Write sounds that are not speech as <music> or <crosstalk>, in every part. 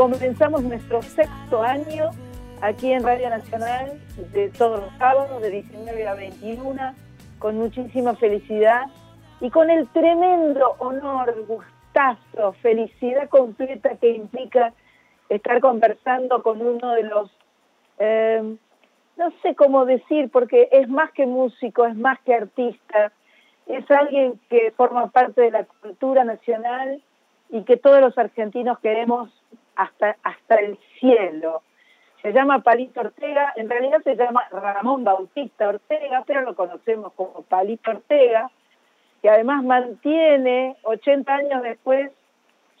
comenzamos nuestro sexto año aquí en Radio Nacional de todos los sábados de 19 a 21 con muchísima felicidad y con el tremendo honor, gustazo, felicidad completa que implica estar conversando con uno de los, eh, no sé cómo decir, porque es más que músico, es más que artista, es alguien que forma parte de la cultura nacional y que todos los argentinos queremos hasta, hasta el cielo. Se llama Palito Ortega, en realidad se llama Ramón Bautista Ortega, pero lo conocemos como Palito Ortega, que además mantiene 80 años después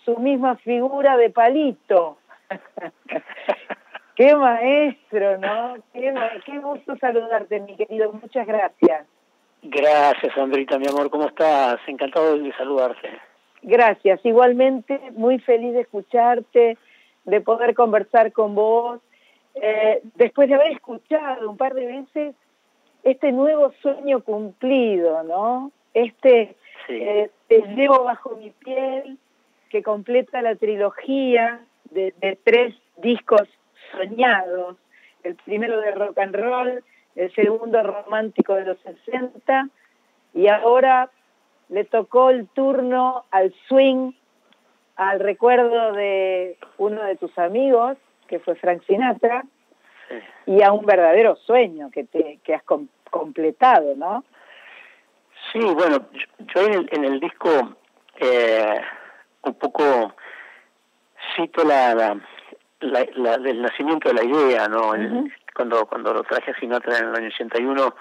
su misma figura de palito. <laughs> qué maestro, ¿no? Qué, qué gusto saludarte, mi querido. Muchas gracias. Gracias, Andrita, mi amor. ¿Cómo estás? Encantado de saludarte. Gracias. Igualmente, muy feliz de escucharte, de poder conversar con vos. Eh, después de haber escuchado un par de veces este nuevo sueño cumplido, ¿no? Este Sí. eh, Te llevo bajo mi piel, que completa la trilogía de, de tres discos soñados. El primero de rock and roll, el segundo romántico de los 60, y ahora le tocó el turno al swing, al recuerdo de uno de tus amigos, que fue Frank Sinatra, y a un verdadero sueño que, te, que has com- completado, ¿no? Sí, bueno, yo, yo en, el, en el disco eh, un poco cito la, la, la, nacimiento de la idea, ¿no? El- cuando cuando lo traje a Sinatra en el año 81,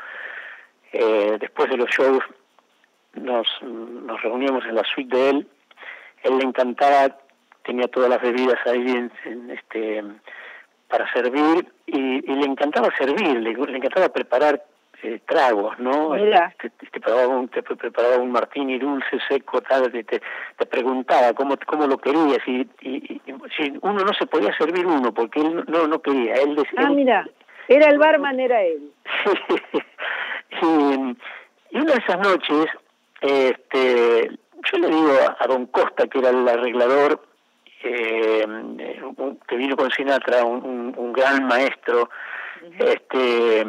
eh, después de los shows nos, nos reuníamos en la suite de él, él le encantaba, tenía todas las bebidas ahí en, en este para servir y, y le encantaba servir, le, le encantaba preparar eh, tragos, ¿no? Mira. Te, te preparaba un, te preparaba un martini dulce, seco, tal, te, te, te preguntaba cómo, cómo lo querías y, y, y- si uno no se podía servir uno porque él no, no quería, él decía... Ah, mira, era el barman, era él. <laughs> y, y una de esas noches, este, yo le digo a, a Don Costa, que era el arreglador, eh, que vino con Sinatra, un, un- un gran maestro, este,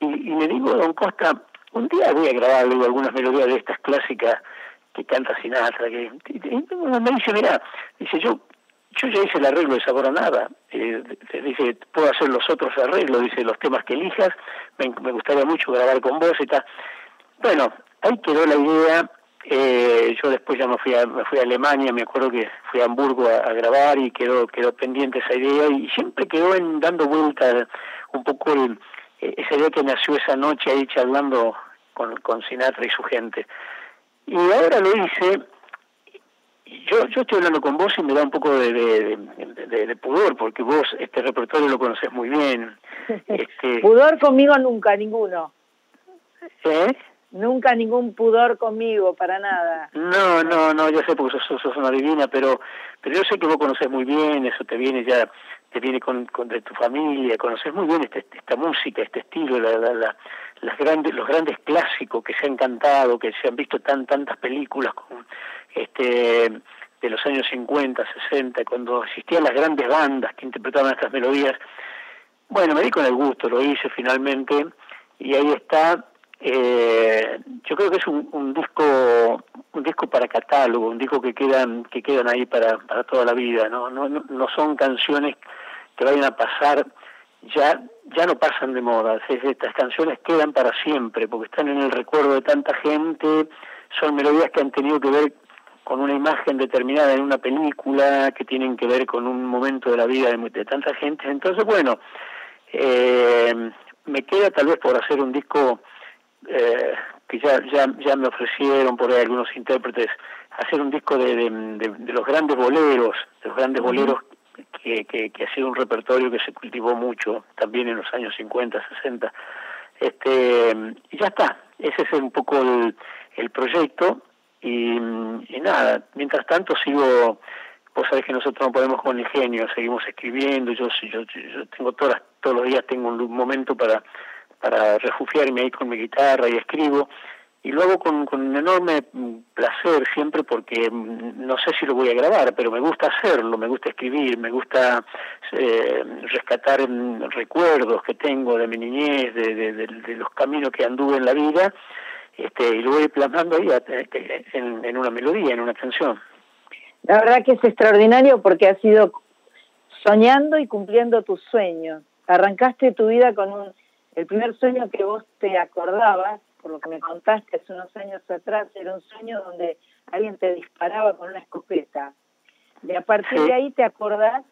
y, y le digo a Don Costa, un día voy a grabar algunas melodías de estas clásicas que canta Sinatra, que y- y me dice, mira, dice yo yo ya hice el arreglo de Sabor a Nada. Eh, dice, puedo hacer los otros arreglos, dice, los temas que elijas. Me, me gustaría mucho grabar con vos y tal. Bueno, ahí quedó la idea. Eh, yo después ya me fui, a, me fui a Alemania, me acuerdo que fui a Hamburgo a, a grabar y quedó quedó pendiente esa idea y siempre quedó en dando vueltas un poco el, eh, esa idea que nació esa noche ahí charlando con, con Sinatra y su gente. Y ahora lo hice yo, yo estoy hablando con vos y me da un poco de, de, de- de- de pudor, porque vos este repertorio lo conoces muy bien. <laughs> Este, Pudor conmigo nunca, ninguno. ¿eh? Nunca ningún pudor conmigo, para nada. No, no, no, ya sé porque sos, sos una divina, pero pero yo sé que vos conocés muy bien, eso te viene ya, te viene con, con de tu familia, conoces muy bien este, esta música, este estilo, la, la, la- las grandes, los grandes clásicos que se han cantado, que se han visto tan tantas películas con, este de los años 50, 60, cuando existían las grandes bandas que interpretaban estas melodías. Bueno, me di con el gusto, lo hice finalmente y ahí está. Eh, yo creo que es un, un disco un disco para catálogo, un disco que quedan que quedan ahí para, para toda la vida, ¿no? No, no no son canciones que vayan a pasar ya ya no pasan de moda, es- estas canciones quedan para siempre porque están en el recuerdo de tanta gente, son melodías que han tenido que ver con una imagen determinada en una película, que tienen que ver con un momento de la vida de, de tanta gente. Entonces, bueno, eh, me queda tal vez por hacer un disco eh, que ya, ya ya me ofrecieron por ahí algunos intérpretes, hacer un disco de, de, de- de los grandes boleros, de los grandes boleros que, que, que, ha sido un repertorio que se cultivó mucho también en los años 50, 60. Este, y ya está, ese es un poco el, el proyecto y, y, nada, mientras tanto sigo, vos sabés que nosotros no podemos con el genio, seguimos escribiendo, yo, yo, yo tengo todas, todos los días tengo un momento para, para refugiarme ahí con mi guitarra y escribo y luego con, con un enorme placer siempre porque no sé si lo voy a grabar, pero me gusta hacerlo, me gusta escribir, me gusta eh, rescatar mm, recuerdos que tengo de mi niñez, de, los caminos que anduve en la vida, este, y lo voy plasmando ahí en, en una melodía, en una canción. La verdad que es extraordinario porque has ido soñando y cumpliendo tus sueños. Arrancaste tu vida con un, el primer sueño que vos te acordabas por lo que me contaste hace unos años atrás, era un sueño donde alguien te disparaba con una escopeta. Y a partir de ahí te acordás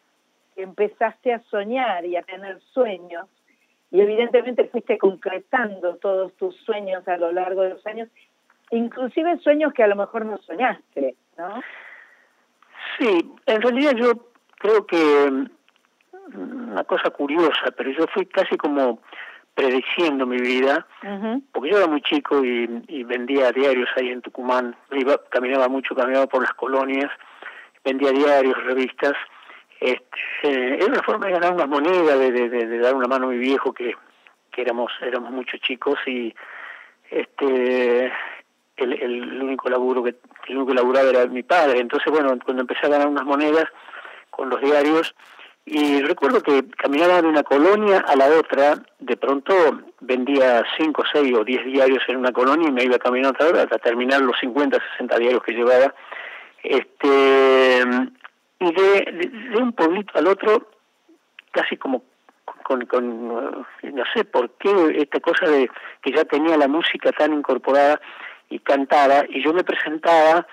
que empezaste a soñar y a tener sueños, y evidentemente fuiste concretando todos tus sueños a lo largo de los años, inclusive sueños que a lo mejor no soñaste, ¿no? Sí, en realidad yo creo que una cosa curiosa, pero yo fui casi como prediciendo mi vida, porque yo era muy chico y, vendía diarios ahí en Tucumán, iba, caminaba mucho, caminaba por las colonias, vendía diarios, revistas, este, era una forma de ganar una moneda, de, de, dar una mano a mi viejo que, que éramos, éramos muchos chicos y este el, el único laburo que el único laburaba era mi padre, entonces bueno, cuando empecé a ganar unas monedas con los diarios, y recuerdo que caminaba de una colonia a la otra, de pronto vendía 5, 6 o 10 diarios en una colonia y me iba caminando otra hasta terminar los 50, 60 diarios que llevaba. Este, y de, de, un pueblito al otro, casi como con, con, no sé por qué, esta cosa de que ya tenía la música tan incorporada y cantaba, y yo me presentaba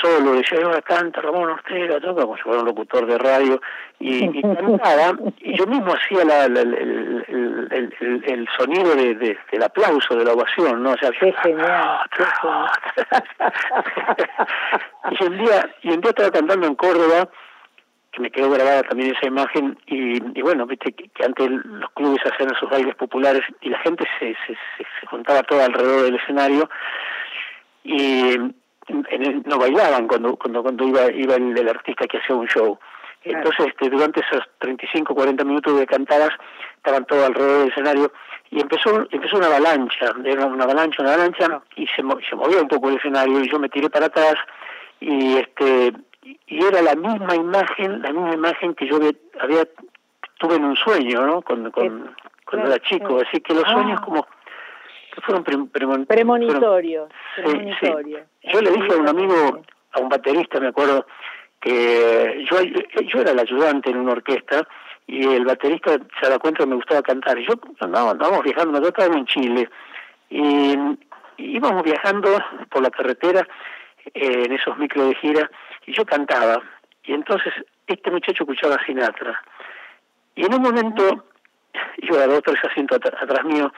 solo, decía, yo canta Ramón Ortega, toca como si fuera un locutor de radio, y, y cantaba, y yo mismo hacía la, la, el, el, el, el, sonido de, de, del aplauso, de la ovación, ¿no? O sea, qué genial, <laughs> <laughs> y un día, y un día estaba cantando en Córdoba, que me quedó grabada también esa imagen, y, y bueno, viste que, que, antes los clubes hacían esos bailes populares y la gente se, se, se, se juntaba toda alrededor del escenario, y no bailaban cuando cuando cuando iba iba el, el artista que hacía un show. Entonces este, durante esos 35 40 minutos de cantadas estaban todos alrededor del escenario y empezó empezó una avalancha era una avalancha una avalancha y se, se movía un poco el escenario y yo me tiré para atrás y este y era la misma imagen la misma imagen que yo había tuve en un sueño no con, con cuando era chico así que los sueños Ah. como fueron pre, pre, premonitorios. Sí, premonitorios. sí. Yo le dije a un amigo, a un baterista, me acuerdo, que yo, yo era el ayudante en una orquesta y el baterista se da cuenta que me gustaba cantar. Y yo andaba, andábamos viajando, nosotros estábamos en Chile y íbamos viajando por la carretera eh, en esos micros de gira y yo cantaba. Y entonces este muchacho escuchaba Sinatra. Y en un momento, yo a dos tres asientos at atrás mío,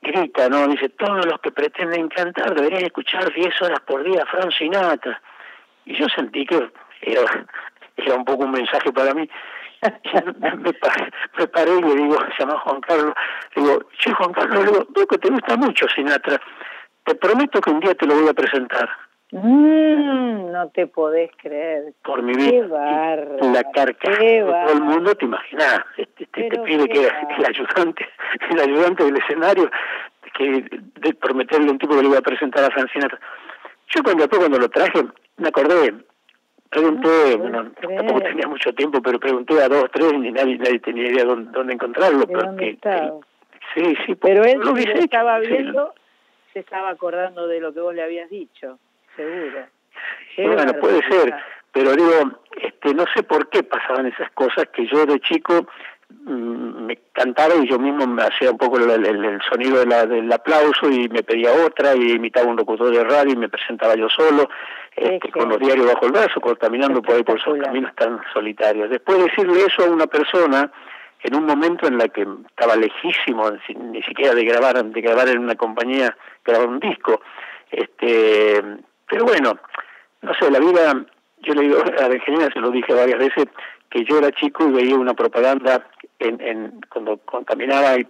grita, ¿no? Dice, todos los que pretenden cantar deberían escuchar 10 horas por día a Frank Sinatra. Y yo sentí que era, era un poco un mensaje para mí. me, me, me, paré y le digo, se llama Juan Carlos, le digo, che Juan Carlos, le digo, veo te gusta mucho Sinatra, te prometo que un día te lo voy a presentar. Mm, no te podés creer. Por mi vida. Qué. La carcajada de todo el mundo, te imaginas. Este, este te pide que era el ayudante, el ayudante del escenario, que de prometerle un tipo que le iba a presentar a Francina. Yo cuando después cuando lo traje, me acordé, pregunté, no bueno, tampoco tenía mucho tiempo, pero pregunté a dos, tres, y nadie, nadie tenía idea dónde, dónde encontrarlo. ¿De dónde estaba? Sí, sí. Pero él lo, estaba viendo, sí. se estaba acordando de lo que vos le habías dicho seguro. Bueno, puede ser, pero digo, este, no sé por qué pasaban esas cosas que yo de chico mmm, me cantaba y yo mismo me hacía un poco el, el, el sonido de la, del aplauso y me pedía otra y imitaba un locutor de radio y me presentaba yo solo, este, con los diarios bajo el brazo, caminando por ahí por esos caminos tan solitarios. Después decirle eso a una persona en un momento en la que estaba lejísimo, ni siquiera de grabar, de grabar en una compañía, grabar un disco, este pero bueno, no sé, la vida, yo le digo a la ingeniera, se lo dije varias veces, que yo era chico y veía una propaganda en, en cuando, caminaba y,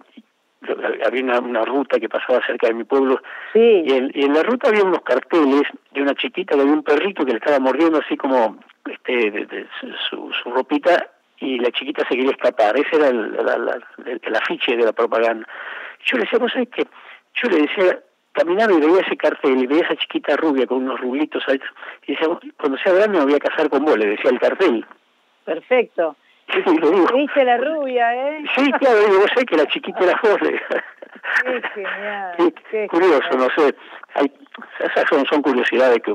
había una, ruta que pasaba cerca de mi pueblo y, en, y en la ruta había unos carteles de una chiquita que había un perrito que le estaba mordiendo así como este de, su, su ropita y la chiquita se quería escapar. Ese era el, el, afiche de la propaganda. Yo le decía, ¿vos sabés qué? Yo le decía, caminaba y veía ese cartel y veía esa chiquita rubia con unos rublitos y decía, cuando sea grande me voy a casar con vos, le decía el cartel. Perfecto. <laughs> Sí, lo digo. Viste la rubia, ¿eh? <laughs> Sí, claro, digo, vos sé que la chiquita era vos. Qué genial. <laughs> Qué, curioso, no sé. Hay, esas son, son curiosidades, que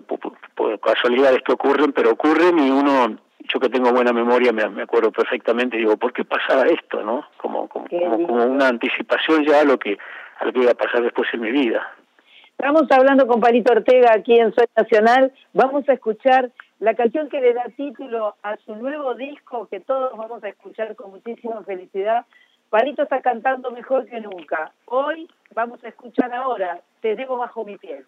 casualidades que ocurren, pero ocurren y uno yo que tengo buena memoria me, me acuerdo perfectamente, digo, ¿por qué pasaba esto, no? Como, como, como, una anticipación ya a lo que a lo que iba a pasar después en mi vida. Estamos hablando con Palito Ortega aquí en Soy Nacional. Vamos a escuchar la canción que le da título a su nuevo disco que todos vamos a escuchar con muchísima felicidad. Palito está cantando mejor que nunca. Hoy vamos a escuchar ahora Te llevo bajo mi piel.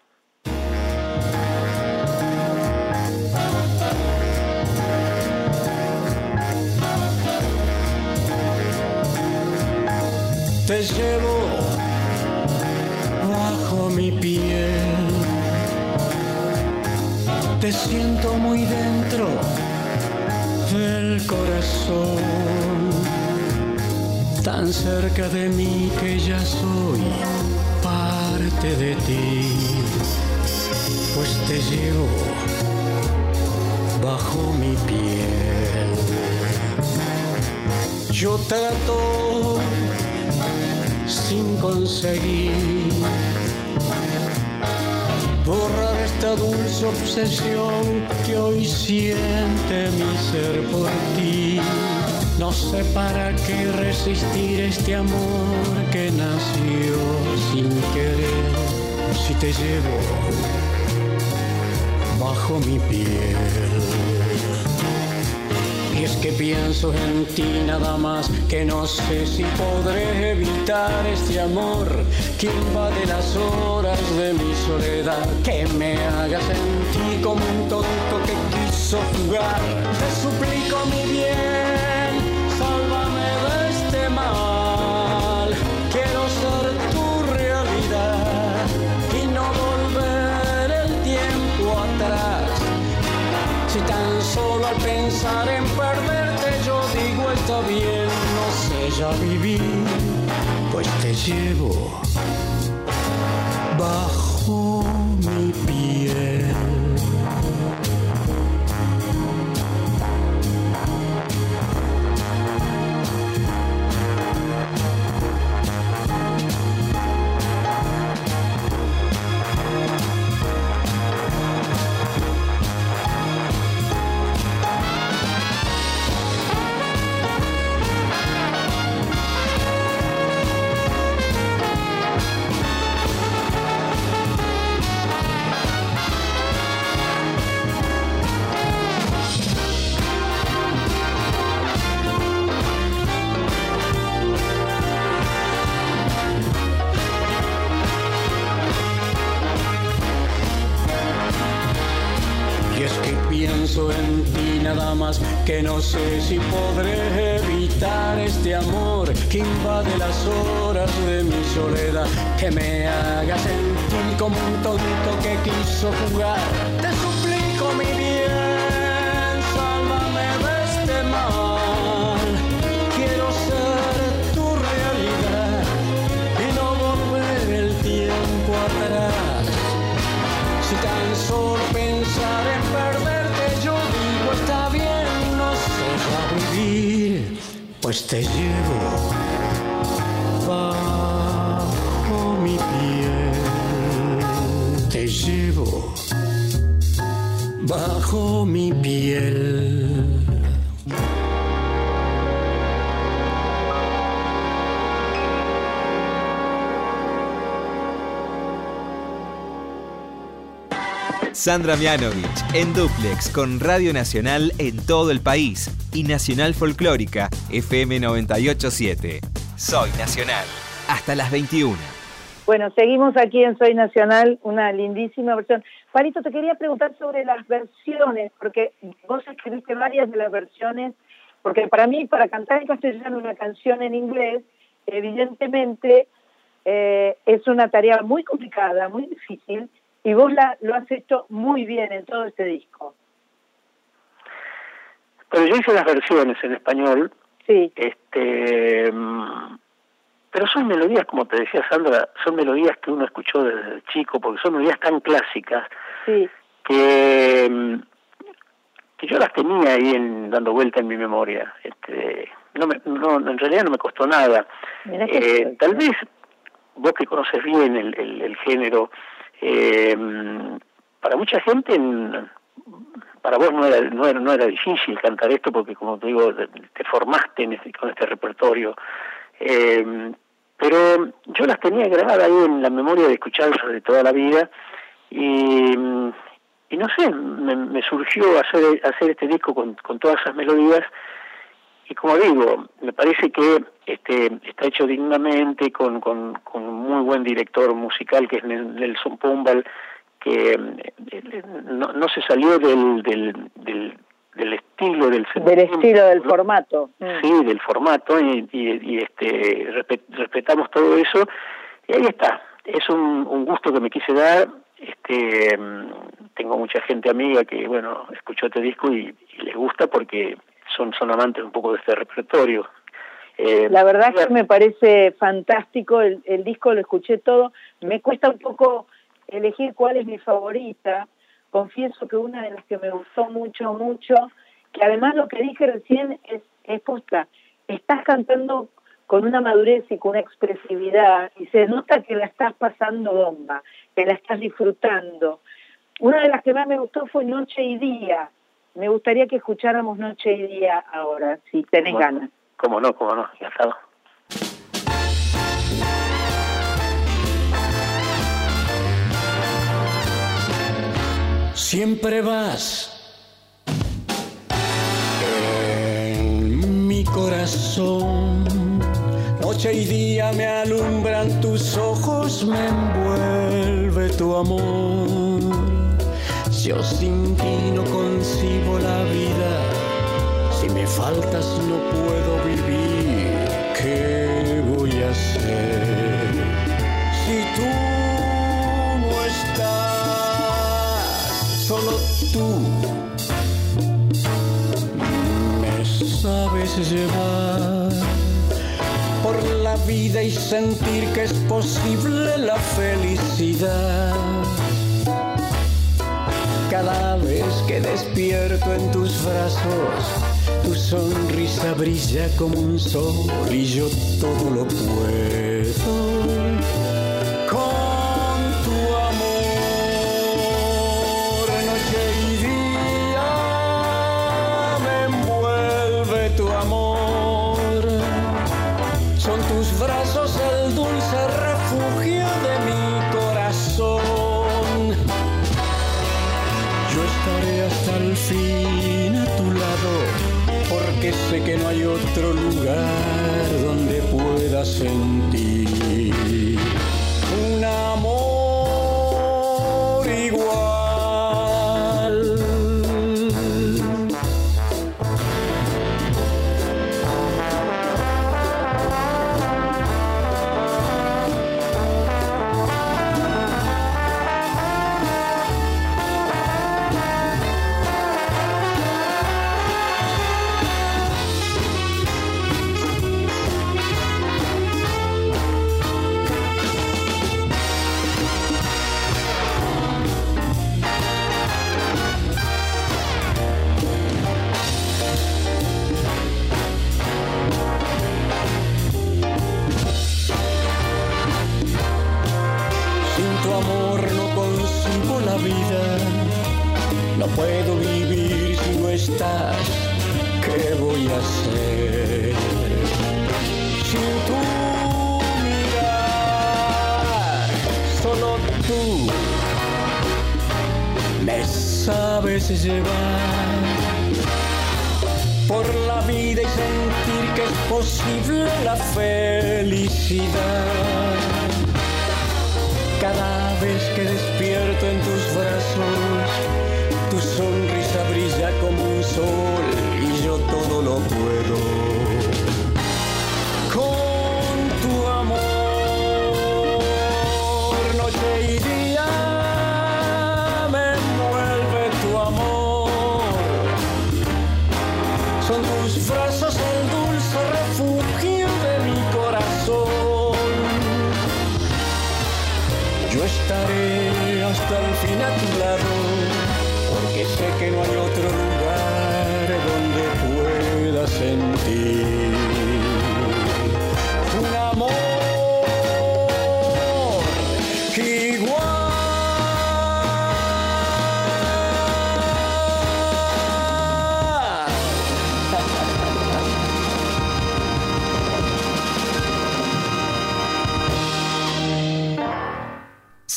te llevo bajo mi piel. Te siento muy dentro del corazón, tan cerca de mí que ya soy parte de ti, pues te llevo bajo mi piel. Yo trato sin conseguir borrar esta dulce obsesión que hoy siente mi ser por ti. No sé para qué resistir este amor que nació sin querer si te llevo bajo mi piel. Es que pienso en ti nada más, que no sé si podré evitar este amor que invade las horas de mi soledad, que me haga sentir como un tonto que quiso jugar. Te suplico mi bien, sálvame de este mal. Quiero ser tu realidad y no volver el tiempo atrás. Si tan solo al pensar en bien, no sé ya vivir, pues te llevo bajo que no sé si podré evitar este amor que invade las horas de mi soledad, que me haga sentir como un tonto que quiso jugar. Te suplico mi bien, pues te llevo bajo mi piel, te llevo bajo mi piel. Sandra Mianovich en Duplex con Radio Nacional en todo el país y Nacional Folclórica FM 987. Soy Nacional. Hasta las 21. Bueno, seguimos aquí en Soy Nacional, una lindísima versión. Parito, te quería preguntar sobre las versiones, porque vos escribiste varias de las versiones Porque para mí, para cantar en castellano una canción en inglés, evidentemente eh, es una tarea muy complicada, muy difícil, y vos la, lo has hecho muy bien en todo este disco. Pero yo hice las versiones en español. Sí. Este, mm, pero son melodías, como te decía Sandra, son melodías que uno escuchó desde chico, porque son melodías tan clásicas sí. que, mm, que yo las tenía ahí en, dando vuelta en mi memoria. Este, no, me, no En realidad no me costó nada. Eh, tal vez vos que conoces bien el, el, el género, eh, para mucha gente, para vos no era, no era, no era difícil cantar esto porque, como te digo, te formaste en este, con este repertorio. Eh, pero yo las tenía grabadas ahí en la memoria de escucharlas de toda la vida y, no sé, me, me surgió hacer, este disco con todas esas melodías y como digo, me parece que este, está hecho dignamente con, con, con un muy buen director musical que es Nelson Pumbal, que eh, no, no se salió del, del, del, del estilo del del estilo del formato. Mm. sí del formato y, y, este respetamos todo eso. Y ahí está. Es un, un gusto que me quise dar. Este tengo mucha gente amiga que bueno escuchó este disco y, y les gusta porque son, son amantes un poco de este repertorio. Eh, la verdad es que me parece fantástico, el, el disco lo escuché todo, me cuesta un poco elegir cuál es mi favorita, confieso que una de las que me gustó mucho, mucho, que además lo que dije recién es, es posta, estás cantando con una madurez y con una expresividad y se nota que la estás pasando bomba, que la estás disfrutando. Una de las que más me gustó fue Noche y Día, me gustaría que escucháramos Noche y Día ahora, si tenés ganas. Cómo no, cómo no, ya está. Siempre vas en mi corazón. Noche y día me alumbran tus ojos, me envuelve tu amor yo sin ti no concibo la vida, si me faltas no puedo vivir, ¿qué voy a hacer? Si tú no estás, solo tú me sabes llevar por la vida y sentir que es posible la felicidad cada vez que despierto en tus brazos, tu sonrisa brilla como un sol y yo todo lo puedo que no hay otro lugar donde pueda sentir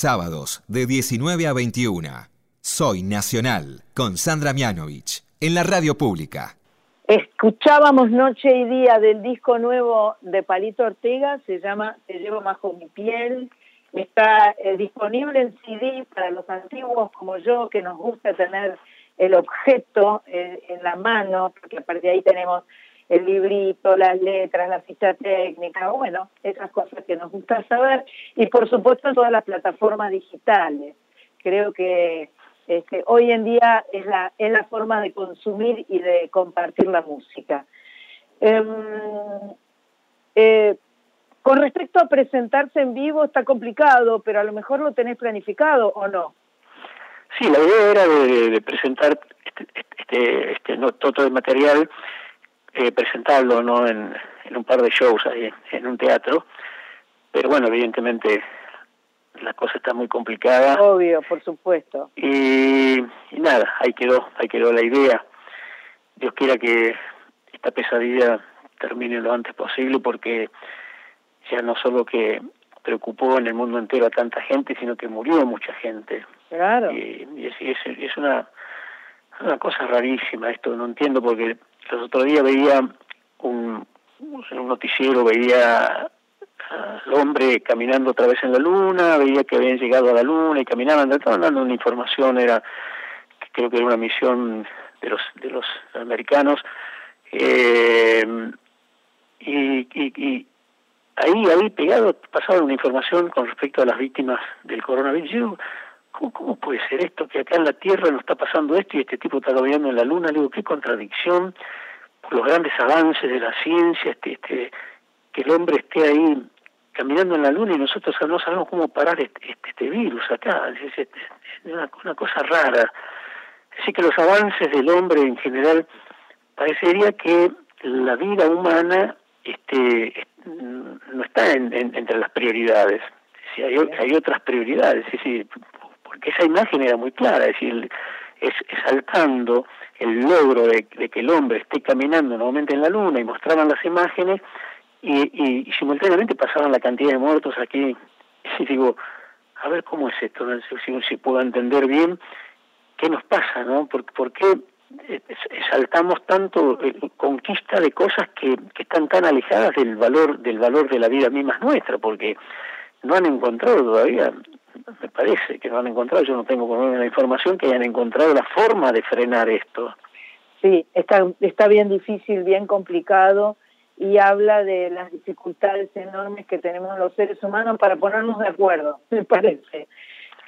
Sábados de 19 a 21. Soy Nacional con Sandra Mianovich en la radio pública. Escuchábamos Noche y Día del disco nuevo de Palito Ortega, se llama Te llevo bajo mi piel. Está eh, disponible en CD para los antiguos como yo, que nos gusta tener el objeto eh, en la mano, porque a partir de ahí tenemos el librito, las letras, la ficha técnica, bueno, esas cosas que nos gusta saber. Y por supuesto todas las plataformas digitales. Creo que este, hoy en día es la, es la forma de consumir y de compartir la música. Em, eh, con respecto a presentarse en vivo está complicado, pero a lo mejor lo tenés planificado o no. Sí, la idea era de, presentar este, este, este no, todo el material, eh, presentarlo no en, en un par de shows ahí, en un teatro, pero bueno, evidentemente la cosa está muy complicada. Obvio, por supuesto. Y, y nada, ahí quedó, ahí quedó la idea. Dios quiera que esta pesadilla termine lo antes posible porque ya no solo que preocupó en el mundo entero a tanta gente, sino que murió mucha gente. Claro. Y, y es, y es, es una, una cosa rarísima esto, no entiendo porque los otros días veía un, un noticiero, veía al hombre caminando otra vez en la luna, veía que habían llegado a la luna y caminaban, estaban dando una información, era creo que era una misión de los de los americanos eh, y, y, y ahí ahí pegado pasaba una información con respecto a las víctimas del coronavirus. ¿Cómo, ¿Cómo puede ser esto que acá en la Tierra no está pasando esto y este tipo está caminando en la Luna? Le digo, qué contradicción por los grandes avances de la ciencia, este, este que el hombre esté ahí caminando en la luna y nosotros no sabemos cómo parar este, este, este virus acá, es, una, una, cosa rara. Así que los avances del hombre en general parecería que la vida humana este, no está en, en, entre las prioridades, si hay, hay otras prioridades, es decir, porque esa imagen era muy clara, es decir, es, exaltando el logro de, que el hombre esté caminando nuevamente en la luna y mostraban las imágenes, y, y, simultáneamente pasaban la cantidad de muertos aquí. <laughs> Y digo, a ver cómo es esto, si, si puedo entender bien qué nos pasa, ¿no? ¿Por, por qué exaltamos tanto eh, conquista de cosas que, que están tan alejadas del valor del valor de la vida misma nuestra? Porque no han encontrado todavía, me parece que no han encontrado, yo no tengo por lo menos la información, que hayan encontrado la forma de frenar esto. Sí, está, está bien difícil, bien complicado y habla de las dificultades enormes que tenemos los seres humanos para ponernos de acuerdo, <laughs> me parece.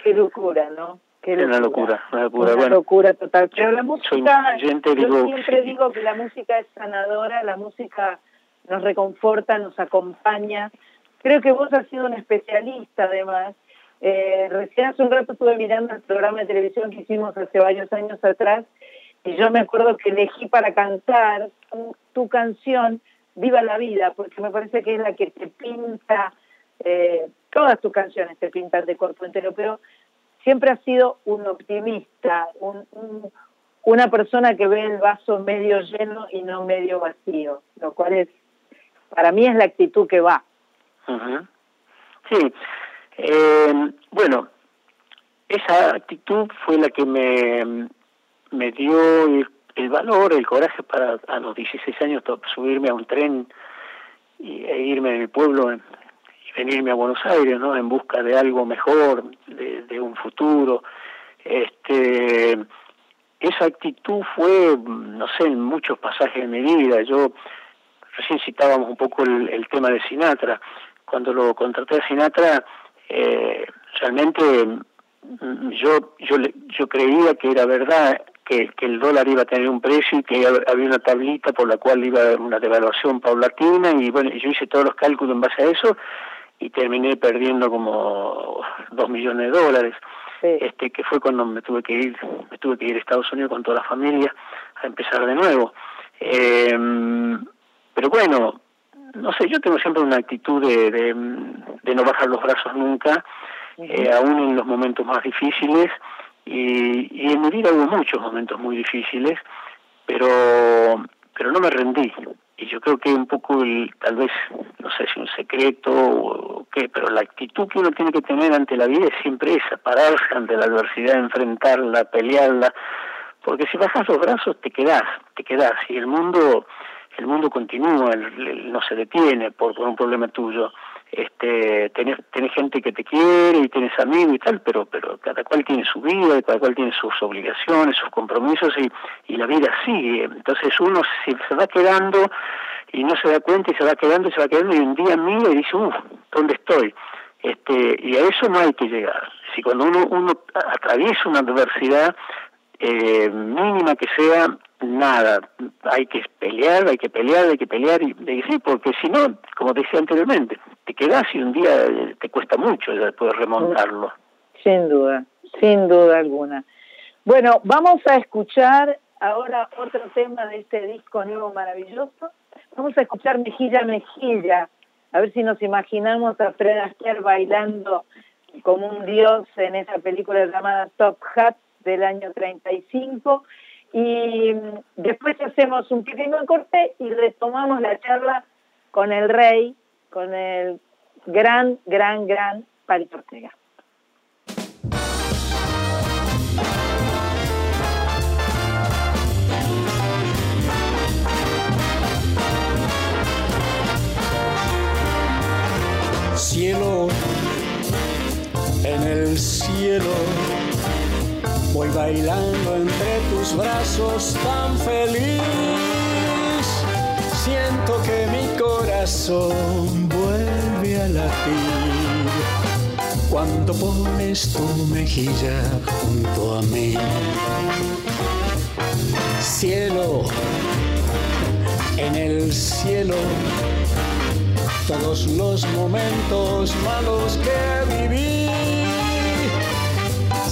Qué locura, ¿no? Qué locura. Una locura, una locura. Una bueno, locura total. Pero la música, yo digo, siempre digo que la música es sanadora, la música nos reconforta, nos acompaña. Creo que vos has sido un especialista además. Eh, recién hace un rato estuve mirando el programa de televisión que hicimos hace varios años atrás y yo me acuerdo que elegí para cantar tu, canción Viva la vida, porque me parece que es la que te pinta, eh, todas tus canciones te pintan de cuerpo entero, pero siempre has sido un optimista, un, un, una persona que ve el vaso medio lleno y no medio vacío, lo cual es, para mí es la actitud que va. Sí, eh, bueno, esa actitud fue la que me, me dio el el valor, el coraje para a los 16 años subirme a un tren y, e irme de mi pueblo y venirme a Buenos Aires, ¿no? En busca de algo mejor, de, de un futuro. Este esa actitud fue, no sé, en muchos pasajes de mi vida. Yo recién citábamos un poco el, tema de Sinatra. Cuando lo contraté a Sinatra, eh, realmente mm, yo, yo, yo creía que era verdad que, que, el dólar iba a tener un precio y que había una tablita por la cual iba a haber una devaluación paulatina y bueno, yo hice todos los cálculos en base a eso y terminé perdiendo como dos millones de dólares. Este, que fue cuando me tuve que ir, me tuve que ir a Estados Unidos con toda la familia a empezar de nuevo. Eh, pero bueno, no sé, yo tengo siempre una actitud de, de, no bajar los brazos nunca, eh, aún en los momentos más difíciles, y, y en mi vida hubo muchos momentos muy difíciles, pero, pero no me rendí. Y yo creo que un poco, el, tal vez, no sé si un secreto o qué, pero la actitud que uno tiene que tener ante la vida es siempre esa, pararse ante la adversidad, enfrentarla, pelearla, porque si bajas los brazos te quedás, te quedás, y el mundo el mundo continúa, no se detiene por, por un problema tuyo. Este, tenés, tenés gente que te quiere y tienes amigos y tal, pero, pero cada cual tiene su vida, y cada cual tiene sus obligaciones, sus compromisos y, y la vida sigue. Entonces uno se, se va quedando y no se da cuenta y se va quedando y se va quedando y un día mira y dice, uff, ¿dónde estoy? Este, y a eso no hay que llegar. Si cuando uno, uno atraviesa una adversidad, eh, mínima que sea, nada, hay que pelear, hay que pelear, hay que pelear, y, sí, porque si no, como decía anteriormente, te quedas y un día eh, te cuesta mucho después remontarlo. Sin duda, sin duda alguna. Bueno, vamos a escuchar ahora otro tema de este disco nuevo maravilloso. Vamos a escuchar Mejilla Mejilla, a ver si nos imaginamos a Fred Astaire bailando como un dios en esa película llamada Top Hat del año 35 y después hacemos un pequeño corte y retomamos la charla con el rey, con el gran, gran, gran Palito Ortega. Cielo, en el cielo Voy bailando entre tus brazos tan feliz. Siento que mi corazón vuelve a latir cuando pones tu mejilla junto a mí. Cielo, en el cielo, todos los momentos malos que viví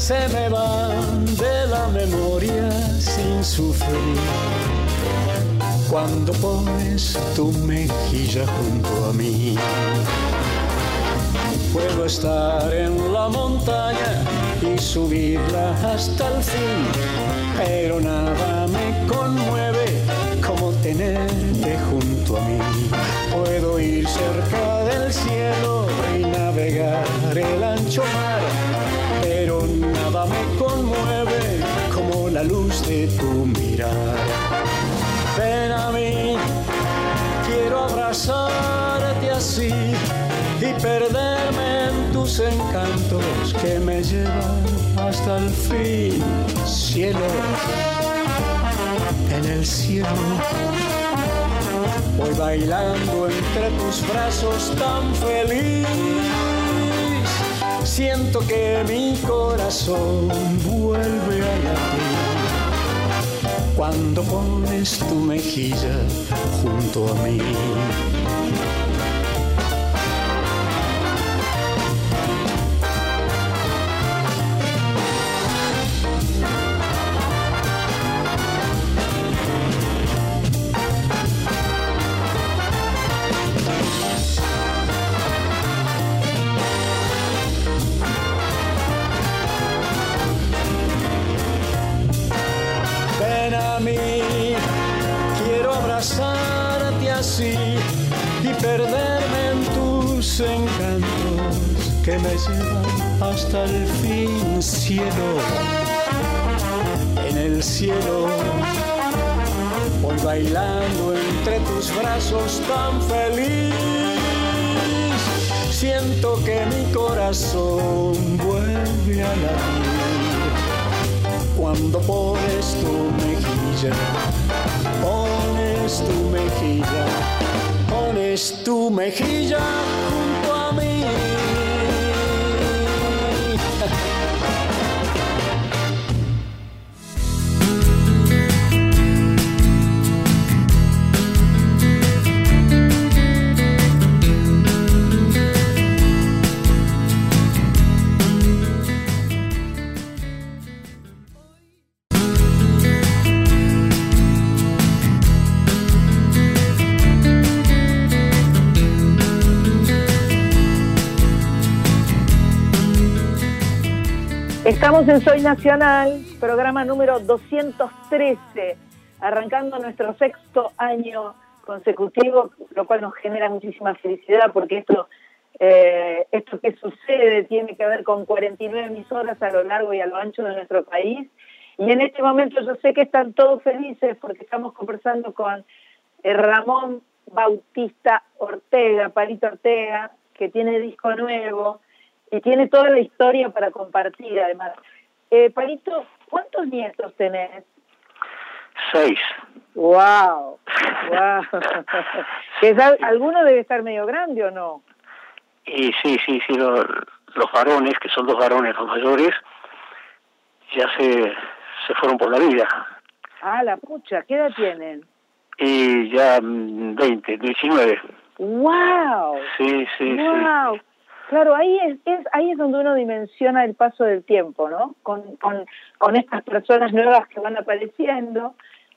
se me van de la memoria sin sufrir. Cuando pones tu mejilla junto a mí, puedo estar en la montaña y subirla hasta el fin, pero nada me conmueve como tenerte junto a mí. Puedo ir cerca del cielo y navegar el ancho mar la luz de tu mirar. Ven a mí, quiero abrazarte así y perderme en tus encantos que me llevan hasta el fin, cielo, en el cielo. Voy bailando entre tus brazos tan feliz Siento que mi corazón vuelve a latir cuando pones tu mejilla junto a mí. Hasta el fin, cielo. En el cielo voy bailando entre tus brazos tan feliz. Siento que mi corazón vuelve a latir cuando pones tu mejilla, pones tu mejilla, pones tu mejilla Estamos en Soy Nacional, programa número 213, arrancando nuestro sexto año consecutivo, lo cual nos genera muchísima felicidad porque esto, eh, esto que sucede tiene que ver con 49 emisoras a lo largo y a lo ancho de nuestro país. Y en este momento yo sé que están todos felices porque estamos conversando con eh, Ramón Bautista Ortega, Palito Ortega, que tiene disco nuevo y tiene toda la historia para compartir además. Eh, Palito, ¿cuántos nietos tenés? Seis. ¡Wow! wow. <laughs> ¿Alguno debe estar medio grande o no? Y sí, sí, sí, los, los varones, que son dos varones los mayores, ya se, se fueron por la vida. Ah, la pucha, ¿qué edad tienen? Y ya 20, 19. ¡Wow! Sí, sí, wow. sí. Claro, ahí es, ahí es donde uno dimensiona el paso del tiempo, ¿no? Con, con, con estas personas nuevas que van apareciendo.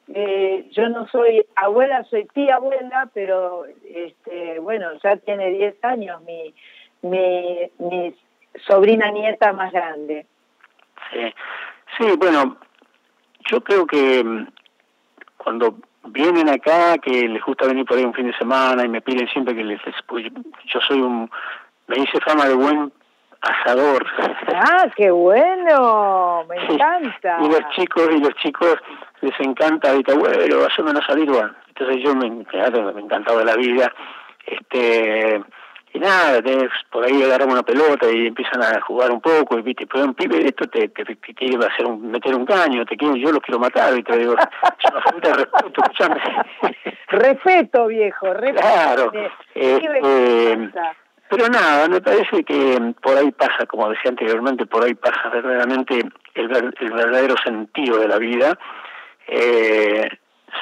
Eh, yo no soy abuela, soy tía abuela, pero este, bueno, ya tiene 10 años mi, mi, mi sobrina nieta más grande. Sí, sí, bueno, yo creo que mm, cuando vienen acá, que les gusta venir por ahí un fin de semana y me piden siempre que les... Pues, yo soy un me hice fama de buen asador. Ah, qué bueno, me encanta. Y los chicos, y los chicos les encanta ahorita, bueno, haceme una salida. Entonces yo me, me encantaba la vida. Este y nada, por ahí agarramos una pelota y empiezan a jugar un poco, y viste, pero un pibe esto te, te, quiere hacer un, meter un caño, te quiero, yo lo quiero matar, y te digo, es una falta de respeto, escuchame. <laughs> Respeto, viejo, respeto. Claro. Este, pero nada, me parece que por ahí pasa, como decía anteriormente, por ahí pasa verdaderamente el, el verdadero sentido de la vida. Eh,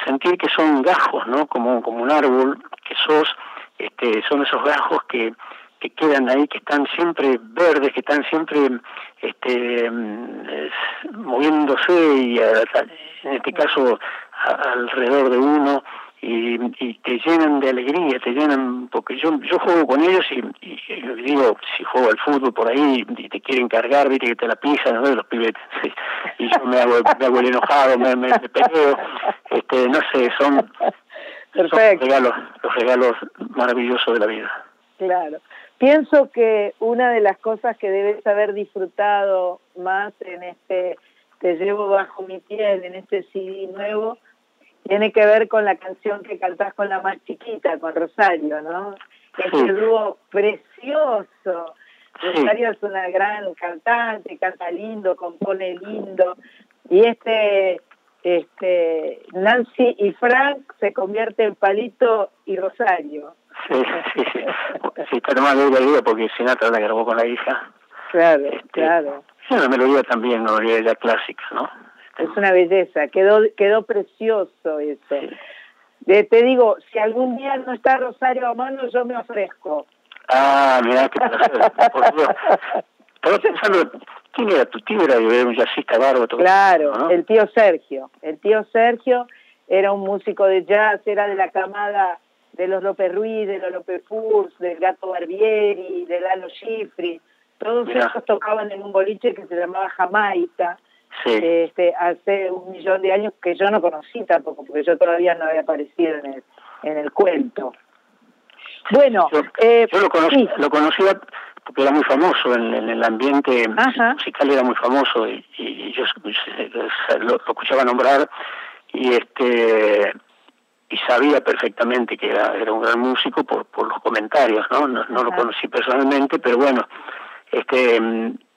sentir que son gajos, ¿no? Como, como un árbol, que sos, este, son esos gajos que, que quedan ahí, que están siempre verdes, que están siempre este, moviéndose y en este caso alrededor de uno y, y, te llenan de alegría, te llenan, porque yo yo juego con ellos y, y, digo, si juego al fútbol por ahí y te quieren cargar, viste que te la pisan, ¿no? los pibes, <laughs> y yo me hago, me hago el enojado, me, me, peleo, este, no sé, son, los regalos, los regalos maravillosos de la vida. Claro. Pienso que una de las cosas que debes haber disfrutado más en este Te llevo bajo mi piel, en este CD nuevo, tiene que ver con la canción que cantás con la más chiquita, con Rosario, ¿no? Ese dúo precioso. Rosario es una gran cantante, canta lindo, compone lindo. Y este, este Nancy y Frank se convierte en Palito y Rosario. Sí, sí, sí. sí está más de la porque Sinatra la grabó con la hija. Claro, este, claro. Es una melodía también, una melodía clásica, ¿no? Es una belleza, quedó quedó precioso eso. te digo, si algún día no está Rosario a mano, yo me ofrezco. Ah, mira, qué placer, por Dios. Estaba pensando, ¿quién era tu tío? Era un jazzista bárbaro. Claro, el tío Sergio. El tío Sergio era un músico de jazz, era de la camada de los López Ruiz, de los López Furs, del Gato Barbieri, de Lalo Schifri. Todos esos tocaban en un boliche que se llamaba Jamaica este, hace un millón de años que yo no conocí tampoco, porque yo todavía no había aparecido en el, en el cuento. Bueno, yo, eh, lo, conocí, lo conocía porque era muy famoso en, el ambiente musical, era muy famoso y, yo lo, escuchaba nombrar y este y sabía perfectamente que era, era un gran músico por, por los comentarios, ¿no? No, no lo conocí personalmente, pero bueno, este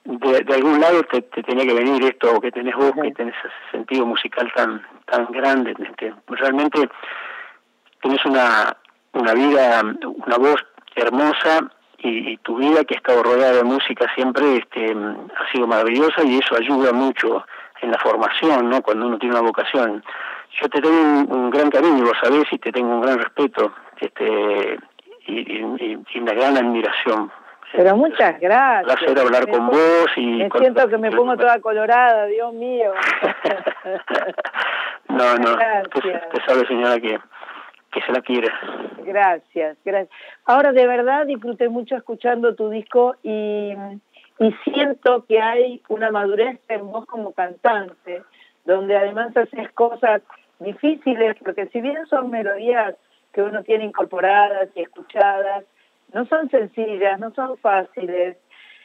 de, algún lado te, tenía que venir esto, que tenés vos, que tenés ese sentido musical tan tan grande. Este, realmente tenés una, una vida, una voz hermosa y, tu vida que ha estado rodeada de música siempre este, ha sido maravillosa y eso ayuda mucho en la formación, ¿no? Cuando uno tiene una vocación. Yo te tengo un, gran cariño, lo sabés, y te tengo un gran respeto este, y, y una gran admiración pero muchas gracias. Un placer hablar con vos y... Me siento que me pongo toda colorada, Dios mío. <laughs> no, no, usted, sabe señora que, que se la quiere. Gracias, gracias. Ahora de verdad disfruté mucho escuchando tu disco y, y siento que hay una madurez en vos como cantante, donde además haces cosas difíciles, porque si bien son melodías que uno tiene incorporadas y escuchadas, no son sencillas, no son fáciles.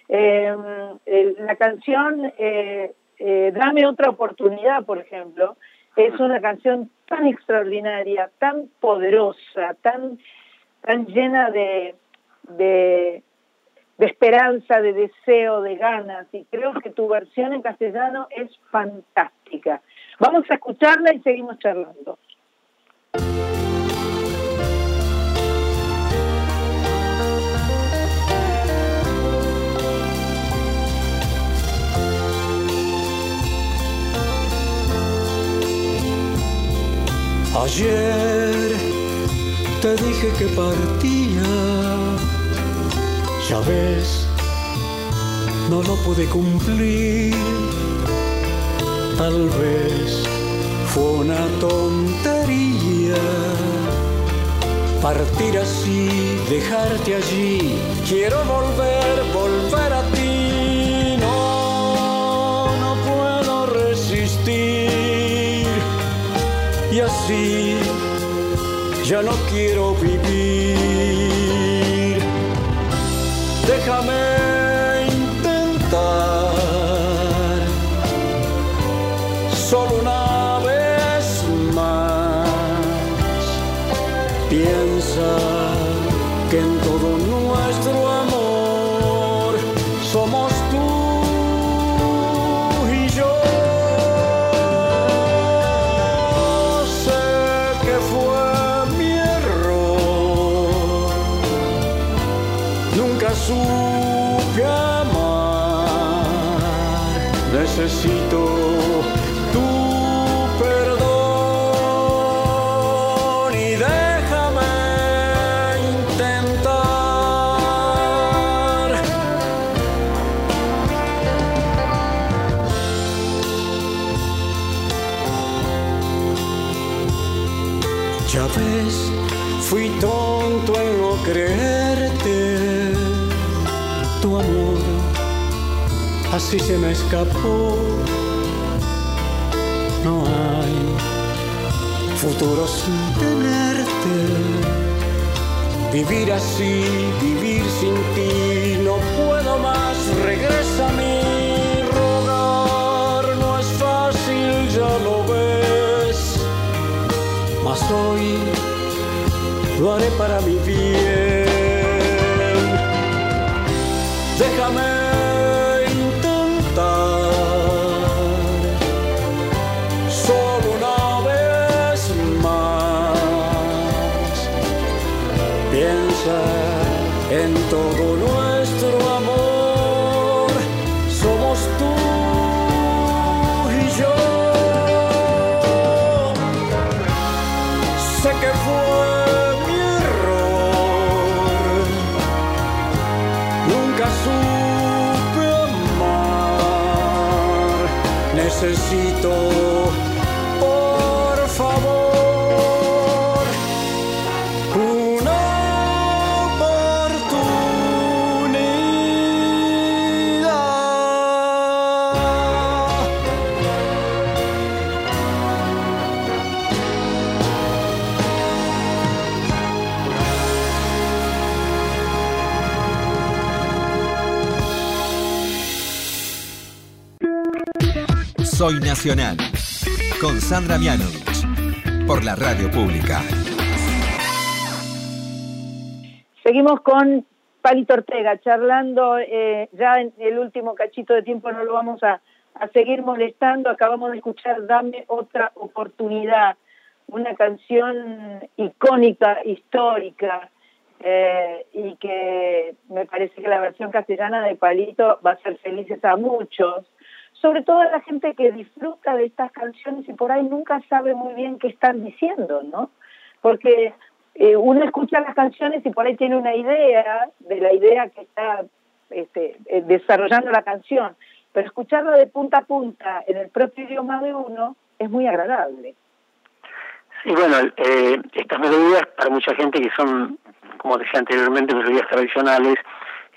Em, la canción eh, eh, Dame otra oportunidad, por ejemplo, es una canción tan extraordinaria, tan poderosa, tan, tan llena de, de, de esperanza, de deseo, de ganas, y creo que tu versión en castellano es fantástica. Vamos a escucharla y seguimos charlando. Ayer te dije que partía, ya ves, no lo pude cumplir. Tal vez fue una tontería partir así, dejarte allí. Quiero volver, volver y así ya no quiero vivir. Déjame así se me escapó. No hay futuro sin tenerte. Vivir así, vivir sin ti, no puedo más, regresa a mí. Rogar no es fácil, ya lo ves. Mas hoy lo haré para mi bien. En todo Con Sandra Mianovich, por la radio pública. Seguimos con Palito Ortega, charlando eh, ya en el último cachito de tiempo, no lo vamos a, a seguir molestando. Acabamos de escuchar Dame otra oportunidad, una canción icónica, histórica, eh, y que me parece que la versión castellana de Palito va a ser felices a muchos, sobre todo a la gente que disfruta de estas canciones y por ahí nunca sabe muy bien qué están diciendo, ¿no? Porque eh, uno escucha las canciones y por ahí tiene una idea de la idea que está este, eh, desarrollando la canción, pero escucharla de punta a punta en el propio idioma de uno es muy agradable. Sí, bueno, eh, estas melodías para mucha gente que son, como decía anteriormente, melodías tradicionales,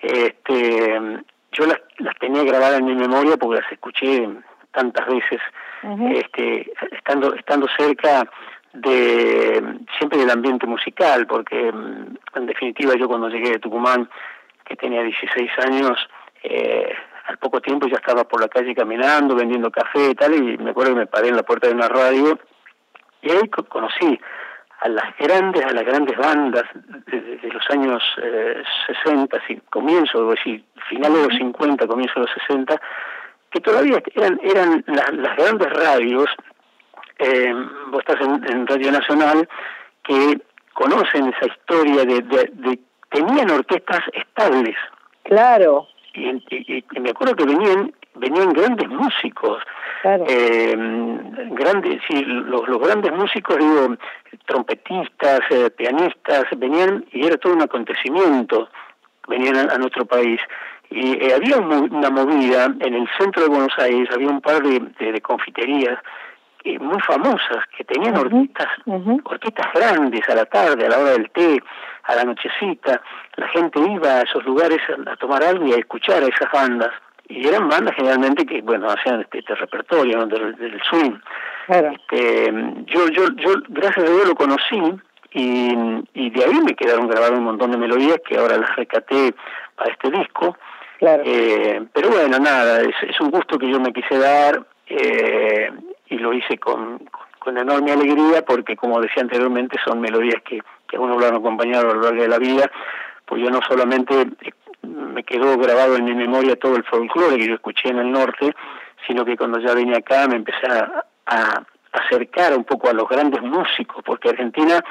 este, yo las, las tenía grabadas en mi memoria porque las escuché tantas veces, este, estando, estando cerca de siempre del ambiente musical, porque mm, en definitiva yo cuando llegué de Tucumán, que tenía 16 años, eh, al poco tiempo ya estaba por la calle caminando, vendiendo café y tal, y me acuerdo que me paré en la puerta de una radio, y ahí conocí a las grandes, a las grandes bandas de, los años eh, 60, y comienzo, decir, finales de los 50, comienzo de los 60, que todavía eran, eran las grandes radios eh, vos estás en, Radio Nacional, que conocen esa historia de, de, tenían orquestas estables. Claro. Y, me acuerdo que venían venían grandes músicos, eh, grandes, sí, los, los grandes músicos, digo, trompetistas, eh, pianistas, venían y era todo un acontecimiento, venían a, nuestro país. Y eh, había una movida en el centro de Buenos Aires, había un par de, de confiterías eh, muy famosas, que tenían orquestas, orquestas grandes a la tarde, a la hora del té, a la nochecita. La gente iba a esos lugares a, tomar algo y a escuchar a esas bandas. Y eran bandas generalmente que, bueno, hacían este, este repertorio del, swing. Este, yo, yo, yo, gracias a Dios lo conocí y, y de ahí me quedaron grabadas un montón de melodías que ahora las recaté para este disco. Claro. Eh, pero bueno, nada, es, es, un gusto que yo me quise dar. Eh, y lo hice con, con enorme alegría porque, como decía anteriormente, son melodías que, que a uno lo han acompañado a lo largo de la vida, pues yo no solamente me quedó grabado en mi memoria todo el folclore que yo escuché en el norte, sino que cuando ya vine acá me empecé a, a acercar un poco a los grandes músicos, porque Argentina,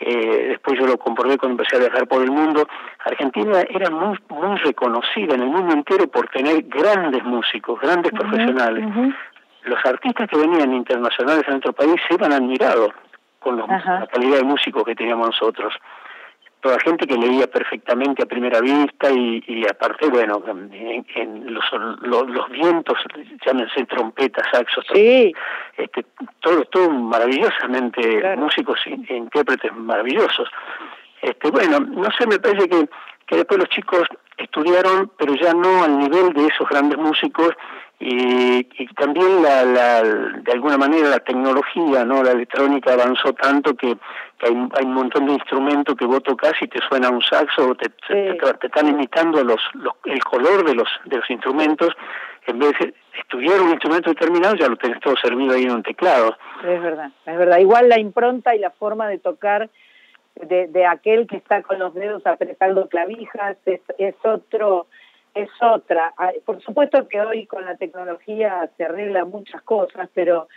eh, después yo lo comprobé cuando empecé a viajar por el mundo, Argentina era muy, muy reconocida en el mundo entero por tener grandes músicos, grandes profesionales. los artistas que venían internacionales a nuestro país se iban admirados con la calidad de músicos que teníamos nosotros. Toda gente que leía perfectamente a primera vista y, y aparte, bueno, en, los, los, vientos, llámense trompetas, saxos, sí. este, todo, todo maravillosamente, músicos e intérpretes maravillosos. Este, bueno, no sé, me parece que, que después los chicos estudiaron, pero ya no al nivel de esos grandes músicos y, también la, la, de alguna manera la tecnología, no la electrónica avanzó tanto que, hay, un montón de instrumentos que vos tocas y te suena un saxo o te, te, están imitando los, el color de los, de los instrumentos en vez de estudiar un instrumento determinado ya lo tenés todo servido ahí en un teclado. Es verdad, es verdad. Igual la impronta y la forma de tocar de, de aquel que está con los dedos apretando clavijas es, es otro es otra. Por supuesto que hoy con la tecnología se arreglan muchas cosas, pero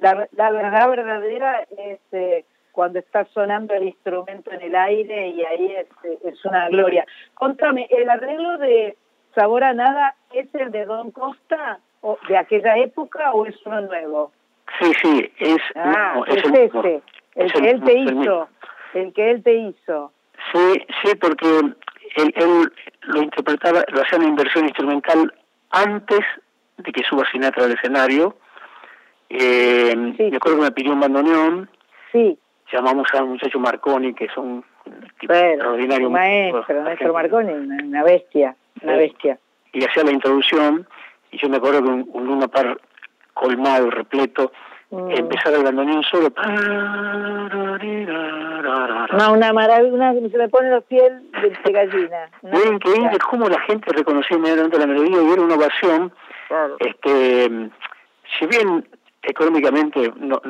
la, la verdad verdadera es eh, cuando está sonando el instrumento en el aire y ahí es, es una gloria. Contame, ¿el arreglo de Sabor a Nada es el de Don Costa o de aquella época o es uno nuevo? Sí, sí, es, ah, es, este, el, que él te hizo, el que él te hizo. Sí, sí, porque él, lo interpretaba, lo hacía una inversión instrumental antes de que suba Sinatra al escenario. Eh, Me acuerdo que me pidió un bandoneón. Sí. Llamamos a un muchacho Marconi, que es un tipo extraordinario. maestro, maestro Marconi, una bestia, una bestia. Y hacía la introducción, y yo me acuerdo que un, un Luna Par colmado, repleto, Mm. empezar el bandoneón solo. No, una maravilla, se me pone los pies de, gallina. Es increíble cómo la gente reconoció inmediatamente la melodía y era una ovación. Este, si bien económicamente no,